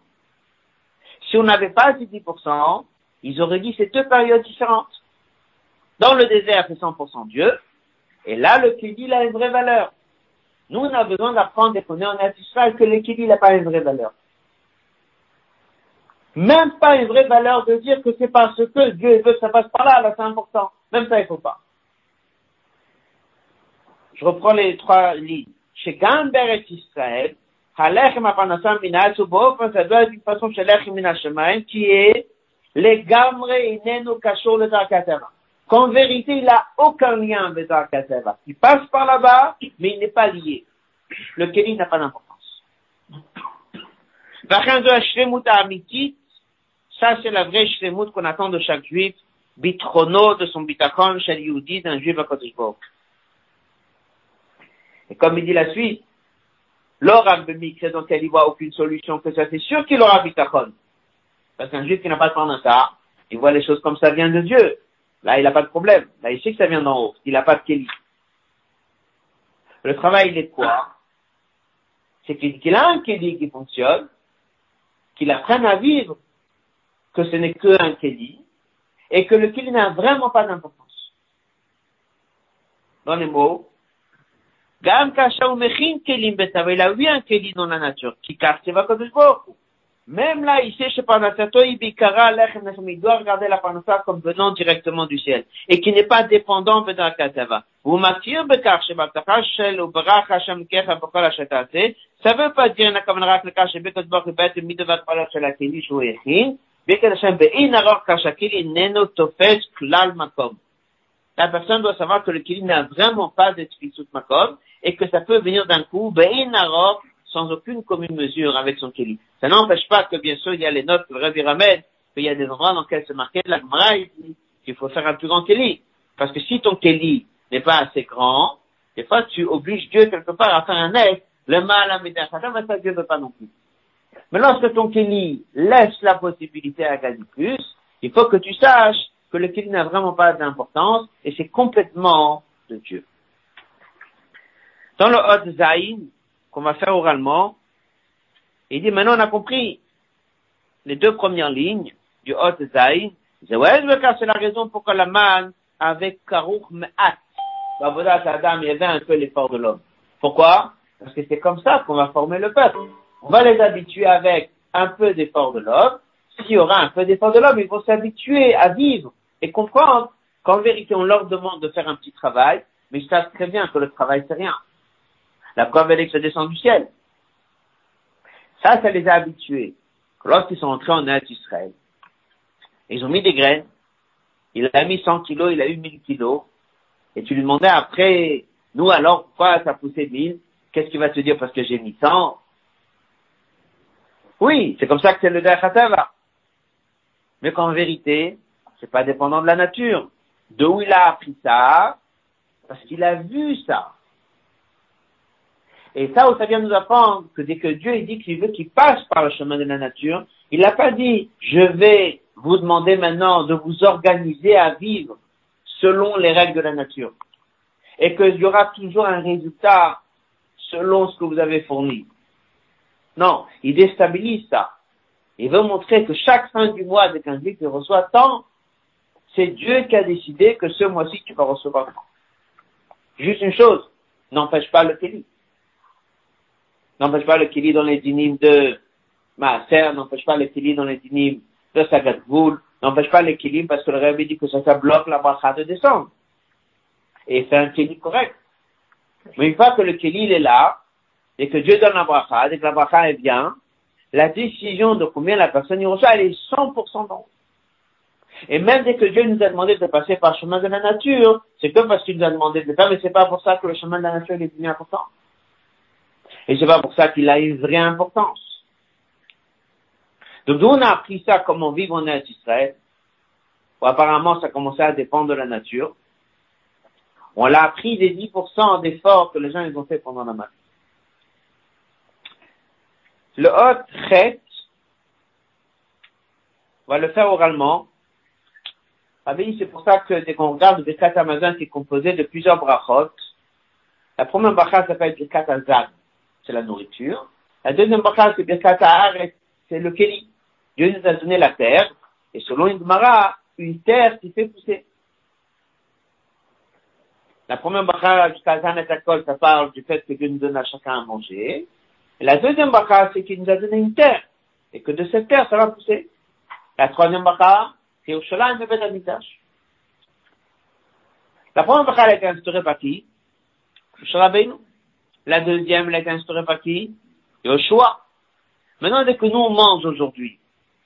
Si on n'avait pas ces 10%, ils auraient dit c'est deux périodes différentes. Dans le désert, c'est 100% Dieu, et là, le Kéli, a une vraie valeur. Nous, on a besoin d'apprendre et qu'on est en Israël que le Kéli n'a pas une vraie valeur. Même pas une vraie valeur de dire que c'est parce que Dieu veut que ça passe par là, là, c'est important. Même ça, il faut pas. Je reprends les trois lignes. Chez Gamberet Israël, Halechem Apanasam Minal Subof, ça doit être une façon chez Lechem Minashemaim, qui est les Gamre Inenu Kashor le Darkateva. Qu'en vérité, il n'a aucun lien avec Darkateva. Il passe par là-bas, mais il n'est pas lié. Le Kéli n'a pas d'importance. Vachin Shlemut Amitit, ça c'est la vraie Shlemut qu'on attend de chaque juif, bitrono de son bitachon, chez Yehudi, d'un juif à Kodesh et comme il dit la suite, l'or c'est dont il n'y voit aucune solution que ça, c'est sûr qu'il aura bitachon. Parce qu'un juif qui n'a pas de ça, il voit les choses comme ça vient de Dieu. Là, il n'a pas de problème. Là, il sait que ça vient d'en haut. Il n'a pas de kéli. Le travail, il est de quoi? C'est qu'il a un kéli qui fonctionne, qu'il apprenne à vivre que ce n'est qu'un kéli, et que le kéli n'a vraiment pas d'importance. Dans les mots, Gam kasha ou mechin kelim betava, il a eu un keli dans la nature, qui va kodesh Même là, il sait chez Parnasato, il bikara lechem il doit regarder la Parnasa comme venant directement du ciel, et qui n'est pas dépendant de la katava. Vous m'attire bekar chez Baptacha shel ou barach Hashem kecha bokol hachetase, ça veut pas dire na kavanrak nekar chez Bekot Bok bet midavat palat shel akeli shu yechin, Bekot Hashem be'in aror kasha keli neno tofes klal makom. La personne doit savoir que le kili n'a vraiment pas sous makom, et que ça peut venir d'un coup, ben, sans aucune commune mesure avec son kéli. Ça n'empêche pas que, bien sûr, il y a les notes de Rabbi Ramed, qu'il y a des endroits dans lesquels c'est marqué la Gemara qu'il faut faire un plus grand kéli. Parce que si ton kéli n'est pas assez grand, des fois, tu obliges Dieu quelque part à faire un être le mal à mais ça Dieu veut pas non plus. Mais lorsque ton Kéli laisse la possibilité à plus, il faut que tu saches que le Kéli n'a vraiment pas d'importance et c'est complètement de Dieu. Dans le Hot Zayn, qu'on va faire oralement, il dit maintenant on a compris les deux premières lignes du Hot ouais, c'est la raison pourquoi la man avec Karouch Me'at, Adam, il y avait un peu l'effort de l'homme. Pourquoi? Parce que c'est comme ça qu'on va former le peuple. On va les habituer avec un peu d'effort de l'homme. S'il y aura un peu d'effort de l'homme, ils vont s'habituer à vivre et comprendre qu'en vérité, on leur demande de faire un petit travail, mais ils savent très bien que le travail, c'est rien. La preuve, elle est que ça descend du ciel. Ça, ça les a habitués. Lorsqu'ils sont entrés en Eretz Israël, ils ont mis des graines, il a mis 100 kilos, il a eu 1000 kilos, et tu lui demandais après, nous alors, pourquoi ça poussé 1000 Qu'est-ce qu'il va te dire? Parce que j'ai mis 100 Oui, c'est comme ça que c'est le Dachatava. Mais qu'en vérité, c'est pas dépendant de la nature. D'où il a appris ça Parce qu'il a vu ça. Et ça, ça vient nous apprendre que dès que Dieu dit qu'il veut qu'il passe par le chemin de la nature, il n'a pas dit, je vais vous demander maintenant de vous organiser à vivre selon les règles de la nature. Et qu'il y aura toujours un résultat selon ce que vous avez fourni. Non, il déstabilise ça. Il veut montrer que chaque fin du mois, dès qu'un juif reçoit tant, c'est Dieu qui a décidé que ce mois-ci tu vas recevoir. Juste une chose, n'empêche pas le kéli. N'empêche pas le kéli dans les dynimes de Maaser, n'empêche pas le kéli dans les dynimes de Sagat n'empêche pas l'équilibre parce que le Rabbi dit que ça, ça bloque la bracha de descendre. Et c'est un kéli correct. Mais une fois que le kéli est là, et que Dieu donne la bracha, et que la bracha est bien, la décision de combien la personne y reçoit, elle est 100% dans. Et même dès que Dieu nous a demandé de passer par le chemin de la nature, c'est que parce qu'il nous a demandé de faire, mais c'est pas pour ça que le chemin de la nature est devenu important. Et c'est pas pour ça qu'il a une vraie importance. Donc, d'où on a appris ça, comment vivre en Israël, où apparemment ça commençait à dépendre de la nature. On l'a appris des 10% d'efforts que les gens ils ont fait pendant la marche. Le hot on va le faire oralement. C'est pour ça que dès qu'on regarde le Birkat Amazon qui est composé de plusieurs brachot, la première bracha s'appelle Birkat Azad, c'est la nourriture. La deuxième bracha c'est Birkat Haaret, c'est le Keli. Dieu nous a donné la terre, et selon une une terre qui fait pousser. La première bracha jusqu'à Zanatakol, ça parle du fait que Dieu nous donne à chacun à manger. Et la deuxième bracha, c'est qu'il nous a donné une terre, et que de cette terre, ça va pousser. La troisième bracha, c'est Ushalayim et Bet La première bracha, a été instaurée par qui? La deuxième, elle a été instaurée par qui? Yoshua. Maintenant, dès que nous on mange aujourd'hui,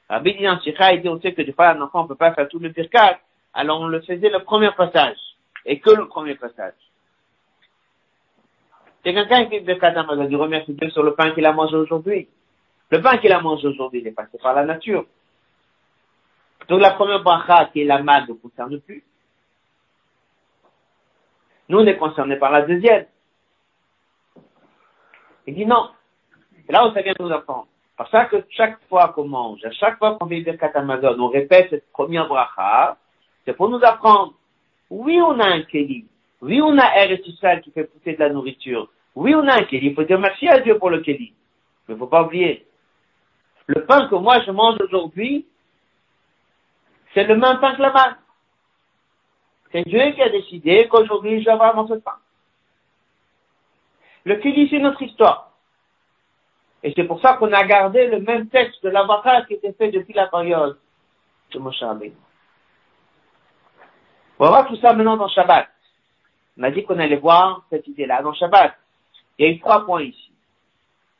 Rabbi dit Sikha, il dit, on sait que des fois, un enfant ne peut pas faire tout le birkat, alors on le faisait le premier passage, et que le premier passage. Quelqu'un qui fait birkat il dit remercie Dieu sur le pain qu'il a mangé aujourd'hui. Le pain qu'il a mangé aujourd'hui, il est passé par la nature. Donc la première bracha, qui est la mal, ne concerne plus. Nous, on est concernés par la deuxième. Il dit non. Et là où ça vient nous apprendre. Parce que chaque fois qu'on mange, à chaque fois qu'on fait Birkat Amazon, on répète cette première bracha, c'est pour nous apprendre, oui, on a un Kéli. Oui, on a Eretz Israël qui fait pousser de la nourriture. Oui, on a un Kéli. Il faut dire merci à Dieu pour le Kéli. Mais il faut pas oublier. Le pain que moi je mange aujourd'hui, c'est le même pain que la base. C'est Dieu qui a décidé qu'aujourd'hui je vais avoir mon pain. Le Kéli, c'est notre histoire. Et c'est pour ça qu'on a gardé le même texte de l'avocat qui était fait depuis la période de Moshe Rabbeinu. On va voir tout ça maintenant dans Shabbat. On a dit qu'on allait voir cette idée-là dans Shabbat. Il y a eu trois points ici.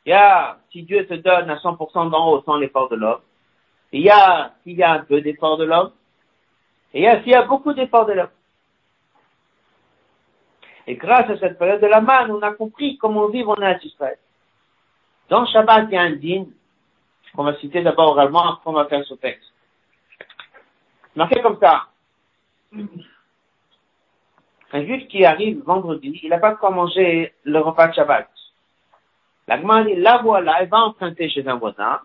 Il y a si Dieu te donne à 100% d'en haut sans l'effort de l'homme. Il y a s'il y a un peu d'effort de l'homme. Et il y a s'il y a beaucoup d'effort de l'homme. Et grâce à cette période de la manne, on a compris comment vivre en Israël. Dans Shabbat, il y a un din qu'on va citer d'abord oralement, après on va faire ce texte. Marqué comme ça. Un juif qui arrive vendredi, il n'a pas quoi manger le repas de Shabbat. La dit, la voilà, elle va emprunter chez un voisin.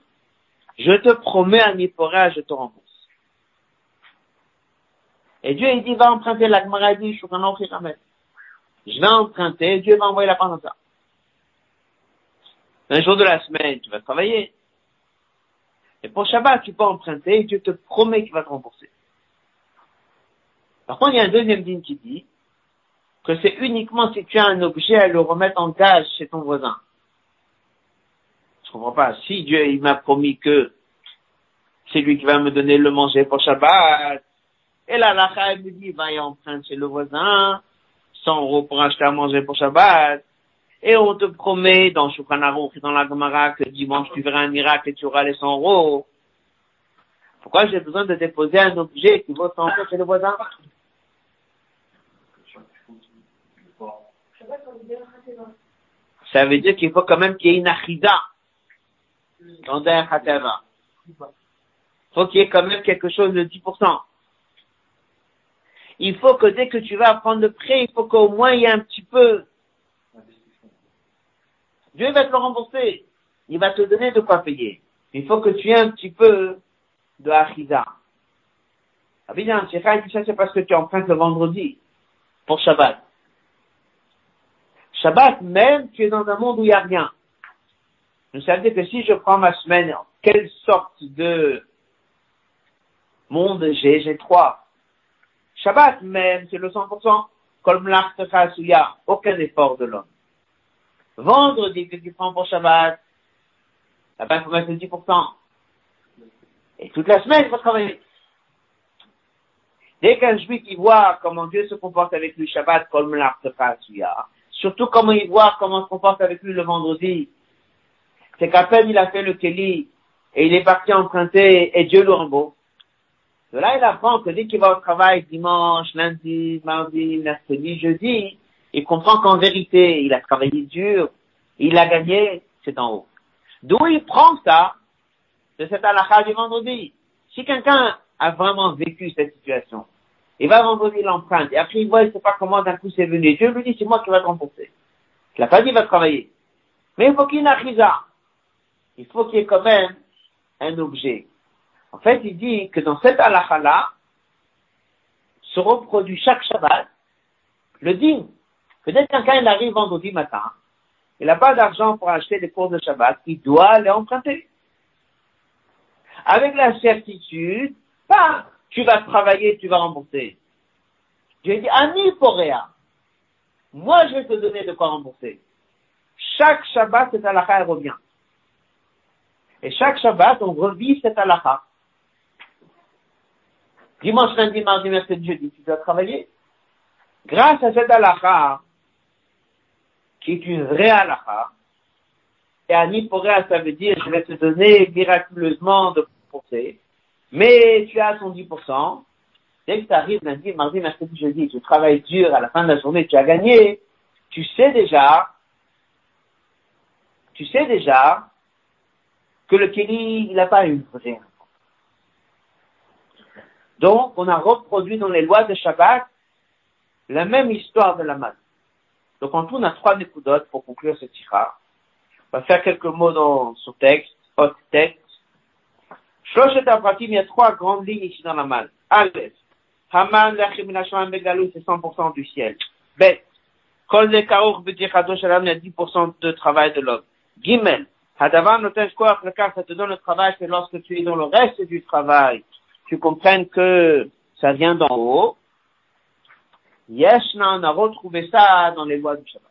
Je te promets un Nipora, je te rembourse. Et Dieu, il dit, va emprunter la Gemara dit, je Je vais emprunter, Dieu va envoyer la part ça. Un jour de la semaine, tu vas travailler. Et pour Shabbat, tu peux emprunter et Dieu te promet qu'il va te rembourser. Par contre, il y a un deuxième digne qui dit que c'est uniquement si tu as un objet à le remettre en gage chez ton voisin. Je comprends pas. Si Dieu, il m'a promis que c'est lui qui va me donner le manger pour Shabbat, et là, la me dit, va y emprunter chez le voisin, 100 euros pour acheter à manger pour Shabbat, et on te promet dans Shulchan et dans la Gemara que dimanche tu verras un miracle et tu auras les 100 euros. Pourquoi j'ai besoin de déposer un objet qui vaut 100 euros chez le voisin? Ça veut dire qu'il faut quand même qu'il y ait une achida dans khateva. Il faut qu'il y ait quand même quelque chose de 10%. Il faut que dès que tu vas prendre le prêt, il faut qu'au moins il y ait un petit peu Dieu va te le rembourser. Il va te donner de quoi payer. Il faut que tu aies un petit peu de achiza. Ah bien, c'est ça c'est parce que tu empruntes le vendredi pour Shabbat. Shabbat, même, tu es dans un monde où il n'y a rien. Vous savez que si je prends ma semaine, quelle sorte de monde j'ai J'ai trois. Shabbat, même, c'est le 100%. Comme l'arc où il n'y a aucun effort de l'homme. Vendredi que tu prends pour Shabbat, là-bas, il faut mettre 10%. Et toute la semaine, il faut travailler. Dès qu'un juif, il voit comment Dieu se comporte avec lui Shabbat, comme l'artefasuya, surtout comment il voit comment se comporte avec lui le vendredi, c'est qu'à peine il a fait le Kelly, et il est parti emprunter, et Dieu le rembourse. De là, il apprend que dès qu'il va au travail dimanche, lundi, mardi, mercredi, jeudi, il comprend qu'en vérité, il a travaillé dur, il a gagné, c'est en haut. D'où il prend ça de cette halakha du vendredi. Si quelqu'un a vraiment vécu cette situation, il va vendredi l'empreinte, et après il voit, il sait pas comment d'un coup c'est venu. Dieu lui dit, c'est moi qui vais te rembourser. Il n'a pas dit, il va travailler. Mais il faut qu'il ait une Il faut qu'il y ait quand même un objet. En fait, il dit que dans cette halakha-là, se reproduit chaque Shabbat le digne. Peut-être quelqu'un il arrive vendredi matin, il n'a pas d'argent pour acheter des cours de Shabbat, il doit les emprunter. Avec la certitude, pas tu vas travailler, tu vas rembourser. J'ai dit, Ani Porea, moi je vais te donner de quoi rembourser. Chaque Shabbat, cette halakha, elle revient. Et chaque Shabbat, on revit cette halakha. Dimanche, lundi, mardi, mercredi, jeudi, tu dois travailler. Grâce à cette halakha, qui est une vraie halakha. Et aniporea, ça veut dire, je vais te donner miraculeusement de penser, mais tu as ton 10%. Dès que tu arrives lundi, mardi, mercredi, jeudi, tu travailles dur, à la fin de la journée, tu as gagné, tu sais déjà, tu sais déjà que le Kéli, il n'a pas eu. Donc, on a reproduit dans les lois de Shabbat la même histoire de la masse. Donc en tout, on a trois découdotes pour conclure ce tira. On va faire quelques mots dans ce texte, haute texte. Shloshet Apratim, il y a trois grandes lignes ici dans la malle. Aleph. Haman, Lachim, Begalou, c'est 100% du ciel. Bet. Kol le Kaour, il y a 10% de travail de l'homme. Gimel. Hadavan, Noten, Shkoach, le car, ça te donne le travail, c'est lorsque tu es dans le reste du travail. Tu comprennes que ça vient d'en haut. Yeshna, on a retrouvé ça dans les lois du Shabbat.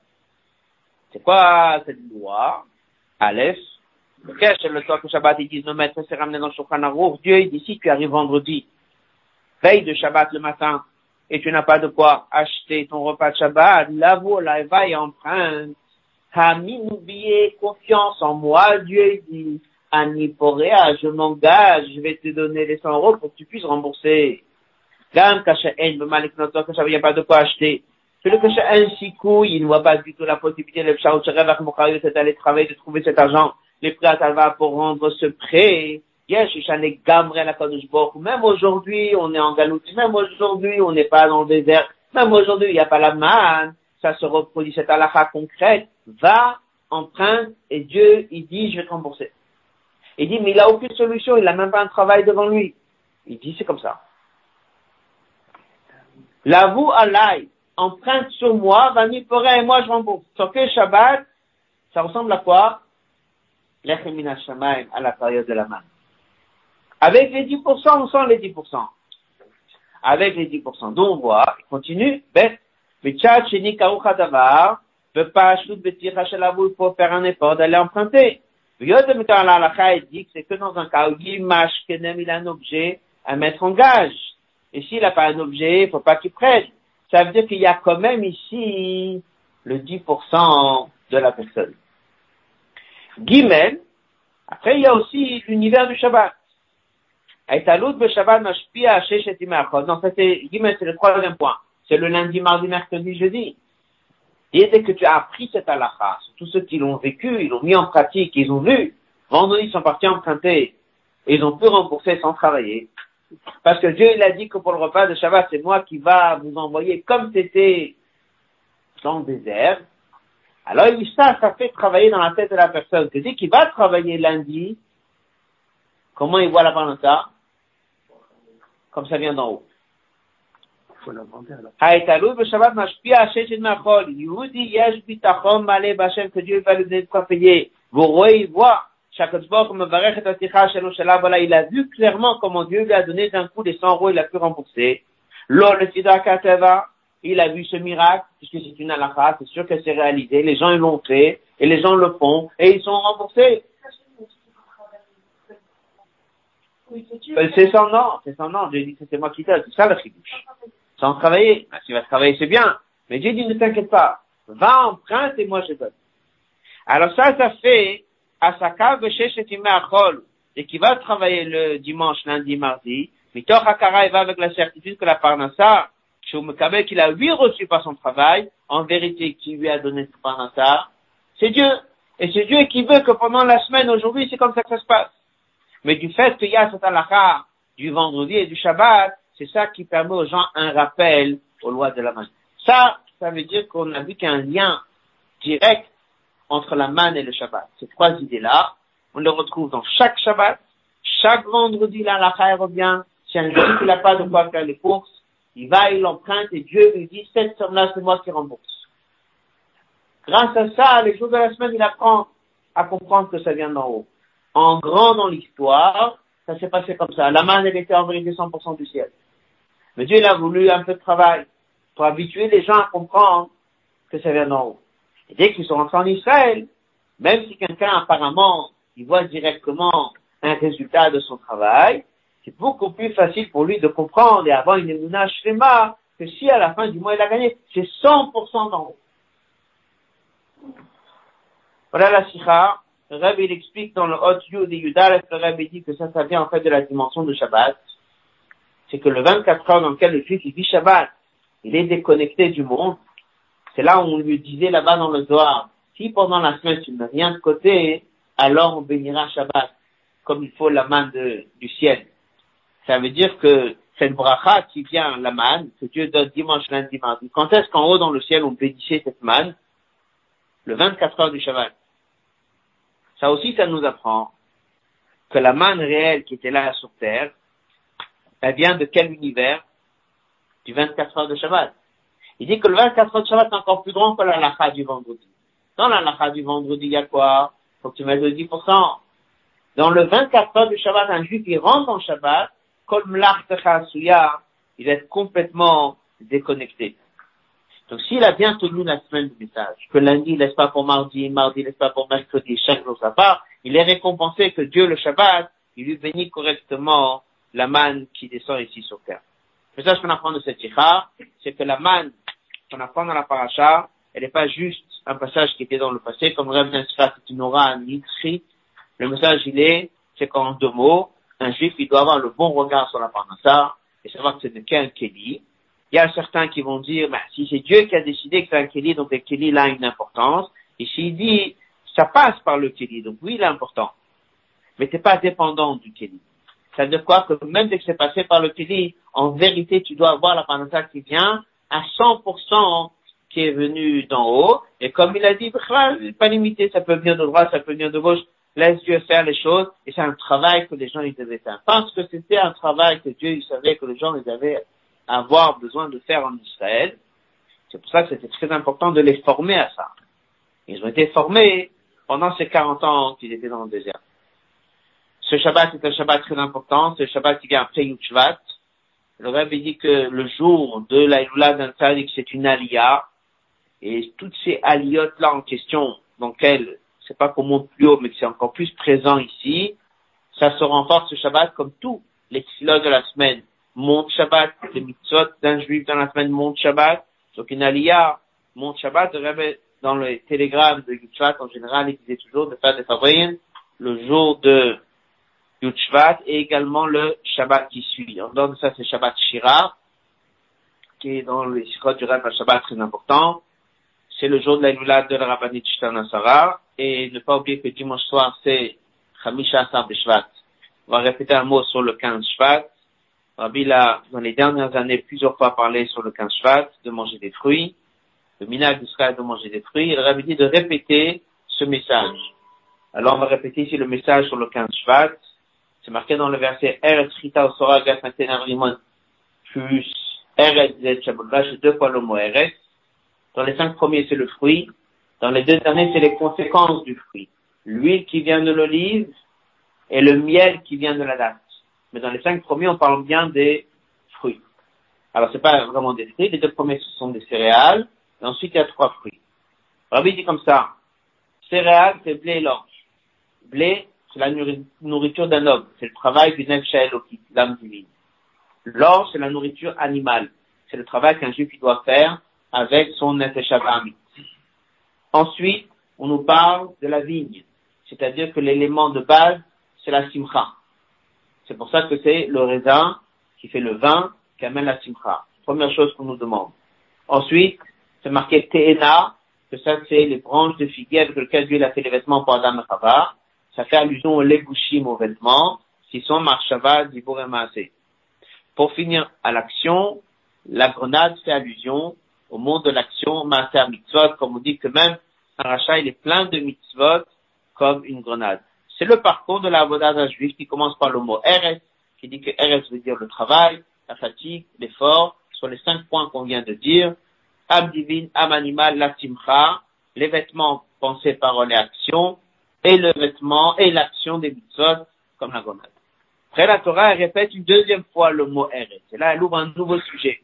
C'est quoi cette loi? Aleph. Le c'est le soir que Shabbat, ils disent, nos maîtres, c'est ramené dans le Shulchan Dieu, il dit, si tu arrives vendredi, veille de Shabbat le matin, et tu n'as pas de quoi acheter ton repas de Shabbat, la voilà, va et emprunte. Haminoubié, confiance en moi, Dieu, dit, Aniporea, je m'engage, je vais te donner les 100 euros pour que tu puisses rembourser. Gam il n'y a pas de quoi acheter. Celui que un sikou, il ne voit pas du tout la possibilité de c'est d'aller travailler, de trouver cet argent. Les prêts va pour rendre ce prêt. Même aujourd'hui, on est en Galouti. Même aujourd'hui, on n'est pas dans le désert. Même aujourd'hui, il n'y a pas la manne. Ça se reproduit, cette halakha concrète. Va emprunte et Dieu, il dit, je vais te rembourser. Il dit, mais il a aucune solution, il n'a même pas un travail devant lui. Il dit, c'est comme ça. L'avoue Allah emprunte sur moi, va et moi je rembourse. Sauf que Shabbat, ça ressemble à quoi? L'echemina Shamaim à la période de la main. Avec les 10% ou sans les 10%? Avec les 10%. Donc on voit, il continue, bet, mais tchat karucha davar, veut pas l'avoue, il faut faire un effort d'aller emprunter. Yodem la dit que c'est que dans un cas où Gimash Kenem, il a un objet à mettre en gage. Et s'il n'a pas un objet, il faut pas qu'il prenne. Ça veut dire qu'il y a quand même ici le 10% de la personne. Gimel, après il y a aussi l'univers du Shabbat. Non, ça c'est, Gimel c'est le troisième point. C'est le lundi, mardi, mercredi, jeudi. Et dès que tu as appris cette halakha, tous ceux qui l'ont vécu, ils l'ont mis en pratique, ils ont vu, vendredi ils sont partis emprunter, et ils ont pu rembourser sans travailler. Parce que Dieu, il a dit que pour le repas de Shabbat, c'est moi qui va vous envoyer comme c'était dans le désert. Alors, il ça, ça fait travailler dans la tête de la personne. Que dès qu'il va travailler lundi, comment il voit la ça Comme ça vient d'en haut que Dieu va lui donner de quoi payer. Vous voyez, il voit. Il a vu clairement comment Dieu lui a donné d'un coup les 100 euros, il a pu rembourser. il a vu ce miracle, puisque c'est une halakha, c'est sûr que c'est réalisé, les gens l'ont fait, et les gens le font, et ils sont remboursés. C'est son nom, c'est son nom, j'ai dit que c'était moi qui t'ai, c'est ça la chidouche sans travailler. Ben, s'il va travailler, c'est bien. Mais Dieu dit, ne t'inquiète pas. Va, emprunte et moi je donne. Alors ça, ça fait, cave et qui va travailler le dimanche, lundi, mardi, Mitor Hakara, il va avec la certitude que la Parnassa, qu'il a lui reçu par son travail, en vérité, qui lui a donné ce Parnassa, c'est Dieu. Et c'est Dieu qui veut que pendant la semaine, aujourd'hui, c'est comme ça que ça se passe. Mais du fait qu'il y a cette halakha du vendredi et du Shabbat, c'est ça qui permet aux gens un rappel aux lois de la manne. Ça, ça veut dire qu'on a vu qu'il lien direct entre la manne et le Shabbat. Ces trois idées-là, on les retrouve dans chaque Shabbat. Chaque vendredi, la chaire revient. Si un jour il n'a pas de quoi faire les courses, il va, il emprunte et Dieu lui dit, cette somme-là, c'est moi qui rembourse. Grâce à ça, les jours de la semaine, il apprend à comprendre que ça vient d'en haut. En grand dans l'histoire, ça s'est passé comme ça. La manne, elle était en vérité 100% du ciel. Mais Dieu, il a voulu un peu de travail pour habituer les gens à comprendre que ça vient d'en haut. Et dès qu'ils sont rentrés en Israël, même si quelqu'un apparemment, il voit directement un résultat de son travail, c'est beaucoup plus facile pour lui de comprendre et avoir une émouna schéma que si à la fin du mois il a gagné, c'est 100% d'en haut. Voilà la sikha. Le Rabbi, il explique dans le Hot Yud et Yudal, le Rabbi dit que ça, ça vient en fait de la dimension de Shabbat c'est que le 24 heures dans lequel le juif il vit Shabbat, il est déconnecté du monde. C'est là où on lui disait là-bas dans le Zohar, si pendant la semaine tu mets rien de côté, alors on bénira Shabbat, comme il faut la main du ciel. Ça veut dire que cette bracha qui vient, la manne, que Dieu donne dimanche, lundi, mardi, quand est-ce qu'en haut dans le ciel on bénissait cette manne? Le 24 heures du Shabbat. Ça aussi, ça nous apprend que la manne réelle qui était là sur terre, elle vient de quel univers? Du 24 heures de Shabbat. Il dit que le 24 heures de Shabbat est encore plus grand que la lacha du vendredi. Dans la lacha du vendredi, il y a quoi? Faut que tu mettes le 10%. Dans le 24 heures de Shabbat, un juif qui rentre en Shabbat, comme il est complètement déconnecté. Donc s'il a bien tenu la semaine du message, que lundi il laisse pas pour mardi, mardi il laisse pas pour mercredi, chaque jour sa part, il est récompensé que Dieu le Shabbat, il lui bénit correctement la manne qui descend ici sur terre. Le message qu'on apprend de cette tikha, c'est que la manne qu'on apprend dans la paracha, elle n'est pas juste un passage qui était dans le passé, comme Rêve d'inscrit, c'est une aura, un Le message, il est, c'est qu'en deux mots, un juif, il doit avoir le bon regard sur la paracha et savoir que c'est de quel Kéli. Il y a certains qui vont dire, bah, si c'est Dieu qui a décidé que c'est un Kéli, donc le Kéli, là, a une importance. Et s'il dit, ça passe par le Kéli, donc oui, il est important. Mais t'es pas dépendant du Kéli. Ça veut dire Que même dès que c'est passé par le Kili, en vérité, tu dois avoir la parnassa qui vient à 100% qui est venu d'en haut, et comme il a dit, pas limité, ça peut venir de droite, ça peut venir de gauche, laisse Dieu faire les choses, et c'est un travail que les gens ils devaient faire. Parce que c'était un travail que Dieu il savait que les gens ils avaient avoir besoin de faire en Israël. C'est pour ça que c'était très important de les former à ça. Ils ont été formés pendant ces 40 ans qu'ils étaient dans le désert. Ce Shabbat est un Shabbat très important, c'est le Shabbat qui vient après Yutshvat. Le Rebbe dit que le jour de l'Aïloula d'un c'est une aliyah, et toutes ces aliotes là en question, donc elles, c'est pas qu'on monte plus haut, mais c'est encore plus présent ici, ça se renforce ce Shabbat comme tous les tfilotes de la semaine. Montent Shabbat, les mitzvot d'un juif dans la semaine montent Shabbat, donc une aliyah monte Shabbat, dans le télégramme de Yutshvat, en général, il disait toujours de faire des favoines le jour de Yutshvat et également le Shabbat qui suit. Dehors de ça, c'est Shabbat Shira, qui est dans les Shirot du un Shabbat très important c'est le jour de la de la Rabbanit Shtanasara. Et ne pas oublier que dimanche soir, c'est Chamisha Asar Shvat. On va répéter un mot sur le 15 Shvat. Rabbi a, dans les dernières années, plusieurs fois parlé sur le 15 Shvat, de manger des fruits. Le minag d'Israël de manger des fruits. Il Rabbi dit de répéter ce message. Alors on va répéter ici le message sur le 15 Shvat. C'est marqué dans le verset Eretz Chita Osora Gas Rimon plus Eretz Zet Shabbat, deux fois le mot Eretz. Dans les cinq premiers, c'est le fruit. Dans les deux derniers, c'est les conséquences du fruit. L'huile qui vient de l'olive et le miel qui vient de la date. Mais dans les cinq premiers, on parle bien des fruits. Alors, c'est pas vraiment des fruits. Les deux premiers, ce sont des céréales. Et ensuite, il y a trois fruits. Rabbi dit comme ça. Céréales, c'est blé et l'orge. Blé, c'est la nourriture d'un homme. C'est le travail du Nefesh l'âme divine. L'orge, c'est la nourriture animale. C'est le travail qu'un juif doit faire avec son Nefeshabami. Ensuite, on nous parle de la vigne, c'est-à-dire que l'élément de base, c'est la simcha. C'est pour ça que c'est le raisin qui fait le vin qui amène la simcha. Première chose qu'on nous demande. Ensuite, c'est marqué Te'ena, que ça c'est les branches de figuier avec lesquelles Dieu a fait les vêtements pour Adam et Chava. Ça fait allusion aux legushim, aux vêtements, qui sont marshava, dibur Pour finir à l'action, la grenade fait allusion au monde de l'action, Maser Mitzvot, comme on dit que même un rachat, il est plein de mitzvot comme une grenade. C'est le parcours de la d'un juif qui commence par le mot RS, qui dit que RS veut dire le travail, la fatigue, l'effort, sur les cinq points qu'on vient de dire. Âme divine, âme animale, la simcha, les vêtements, pensée, parole et action, et le vêtement et l'action des mitzvot comme la grenade. Après, la Torah répète une deuxième fois le mot RS. Et là, elle ouvre un nouveau sujet.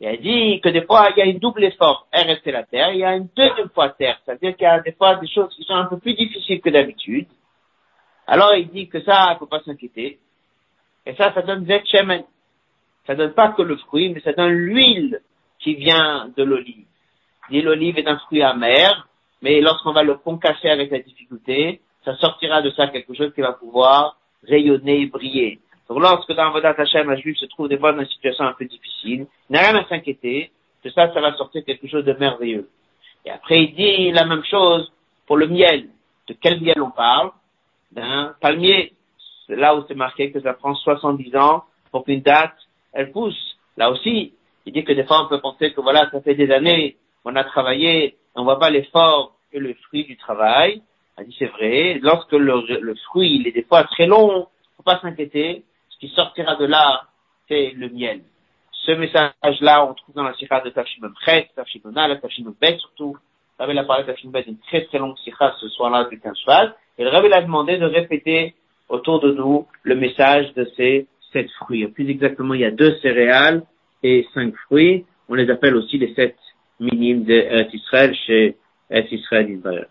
Il a dit que des fois, il y a une double effort, rester la terre, il y a une deuxième fois terre. C'est-à-dire qu'il y a des fois des choses qui sont un peu plus difficiles que d'habitude. Alors, il dit que ça, il faut pas s'inquiéter. Et ça, ça donne Zet. Ça donne pas que le fruit, mais ça donne l'huile qui vient de l'olive. L'olive est un fruit amer, mais lorsqu'on va le concasser avec la difficulté, ça sortira de ça quelque chose qui va pouvoir rayonner et briller. Donc lorsque dans Vodat Hashem, un juif se trouve des fois dans une situation un peu difficile, il n'a rien à s'inquiéter, que ça, ça va sortir quelque chose de merveilleux. Et après, il dit la même chose pour le miel. De quel miel on parle? D'un palmier. Là où c'est marqué que ça prend 70 ans pour qu'une date, elle pousse. Là aussi, il dit que des fois on peut penser que voilà, ça fait des années, on a travaillé, on voit pas l'effort le fruit du travail. Il dit c'est vrai, lorsque le, fruit, il est des fois très long, faut pas s'inquiéter, ce qui sortira de là, c'est le miel. Ce message-là, on trouve dans la sikha de Tafshimon Chet, Tafshimon la Tafshimon Bet surtout. Rabbi a parlé de Tafshimon Bet, une très très longue sikha ce soir-là du 15 Et le Rabbi a demandé de répéter autour de nous le message de ces sept fruits. Plus exactement, il y a deux céréales et cinq fruits. On les appelle aussi les sept minimes de Israël chez Israël Israël.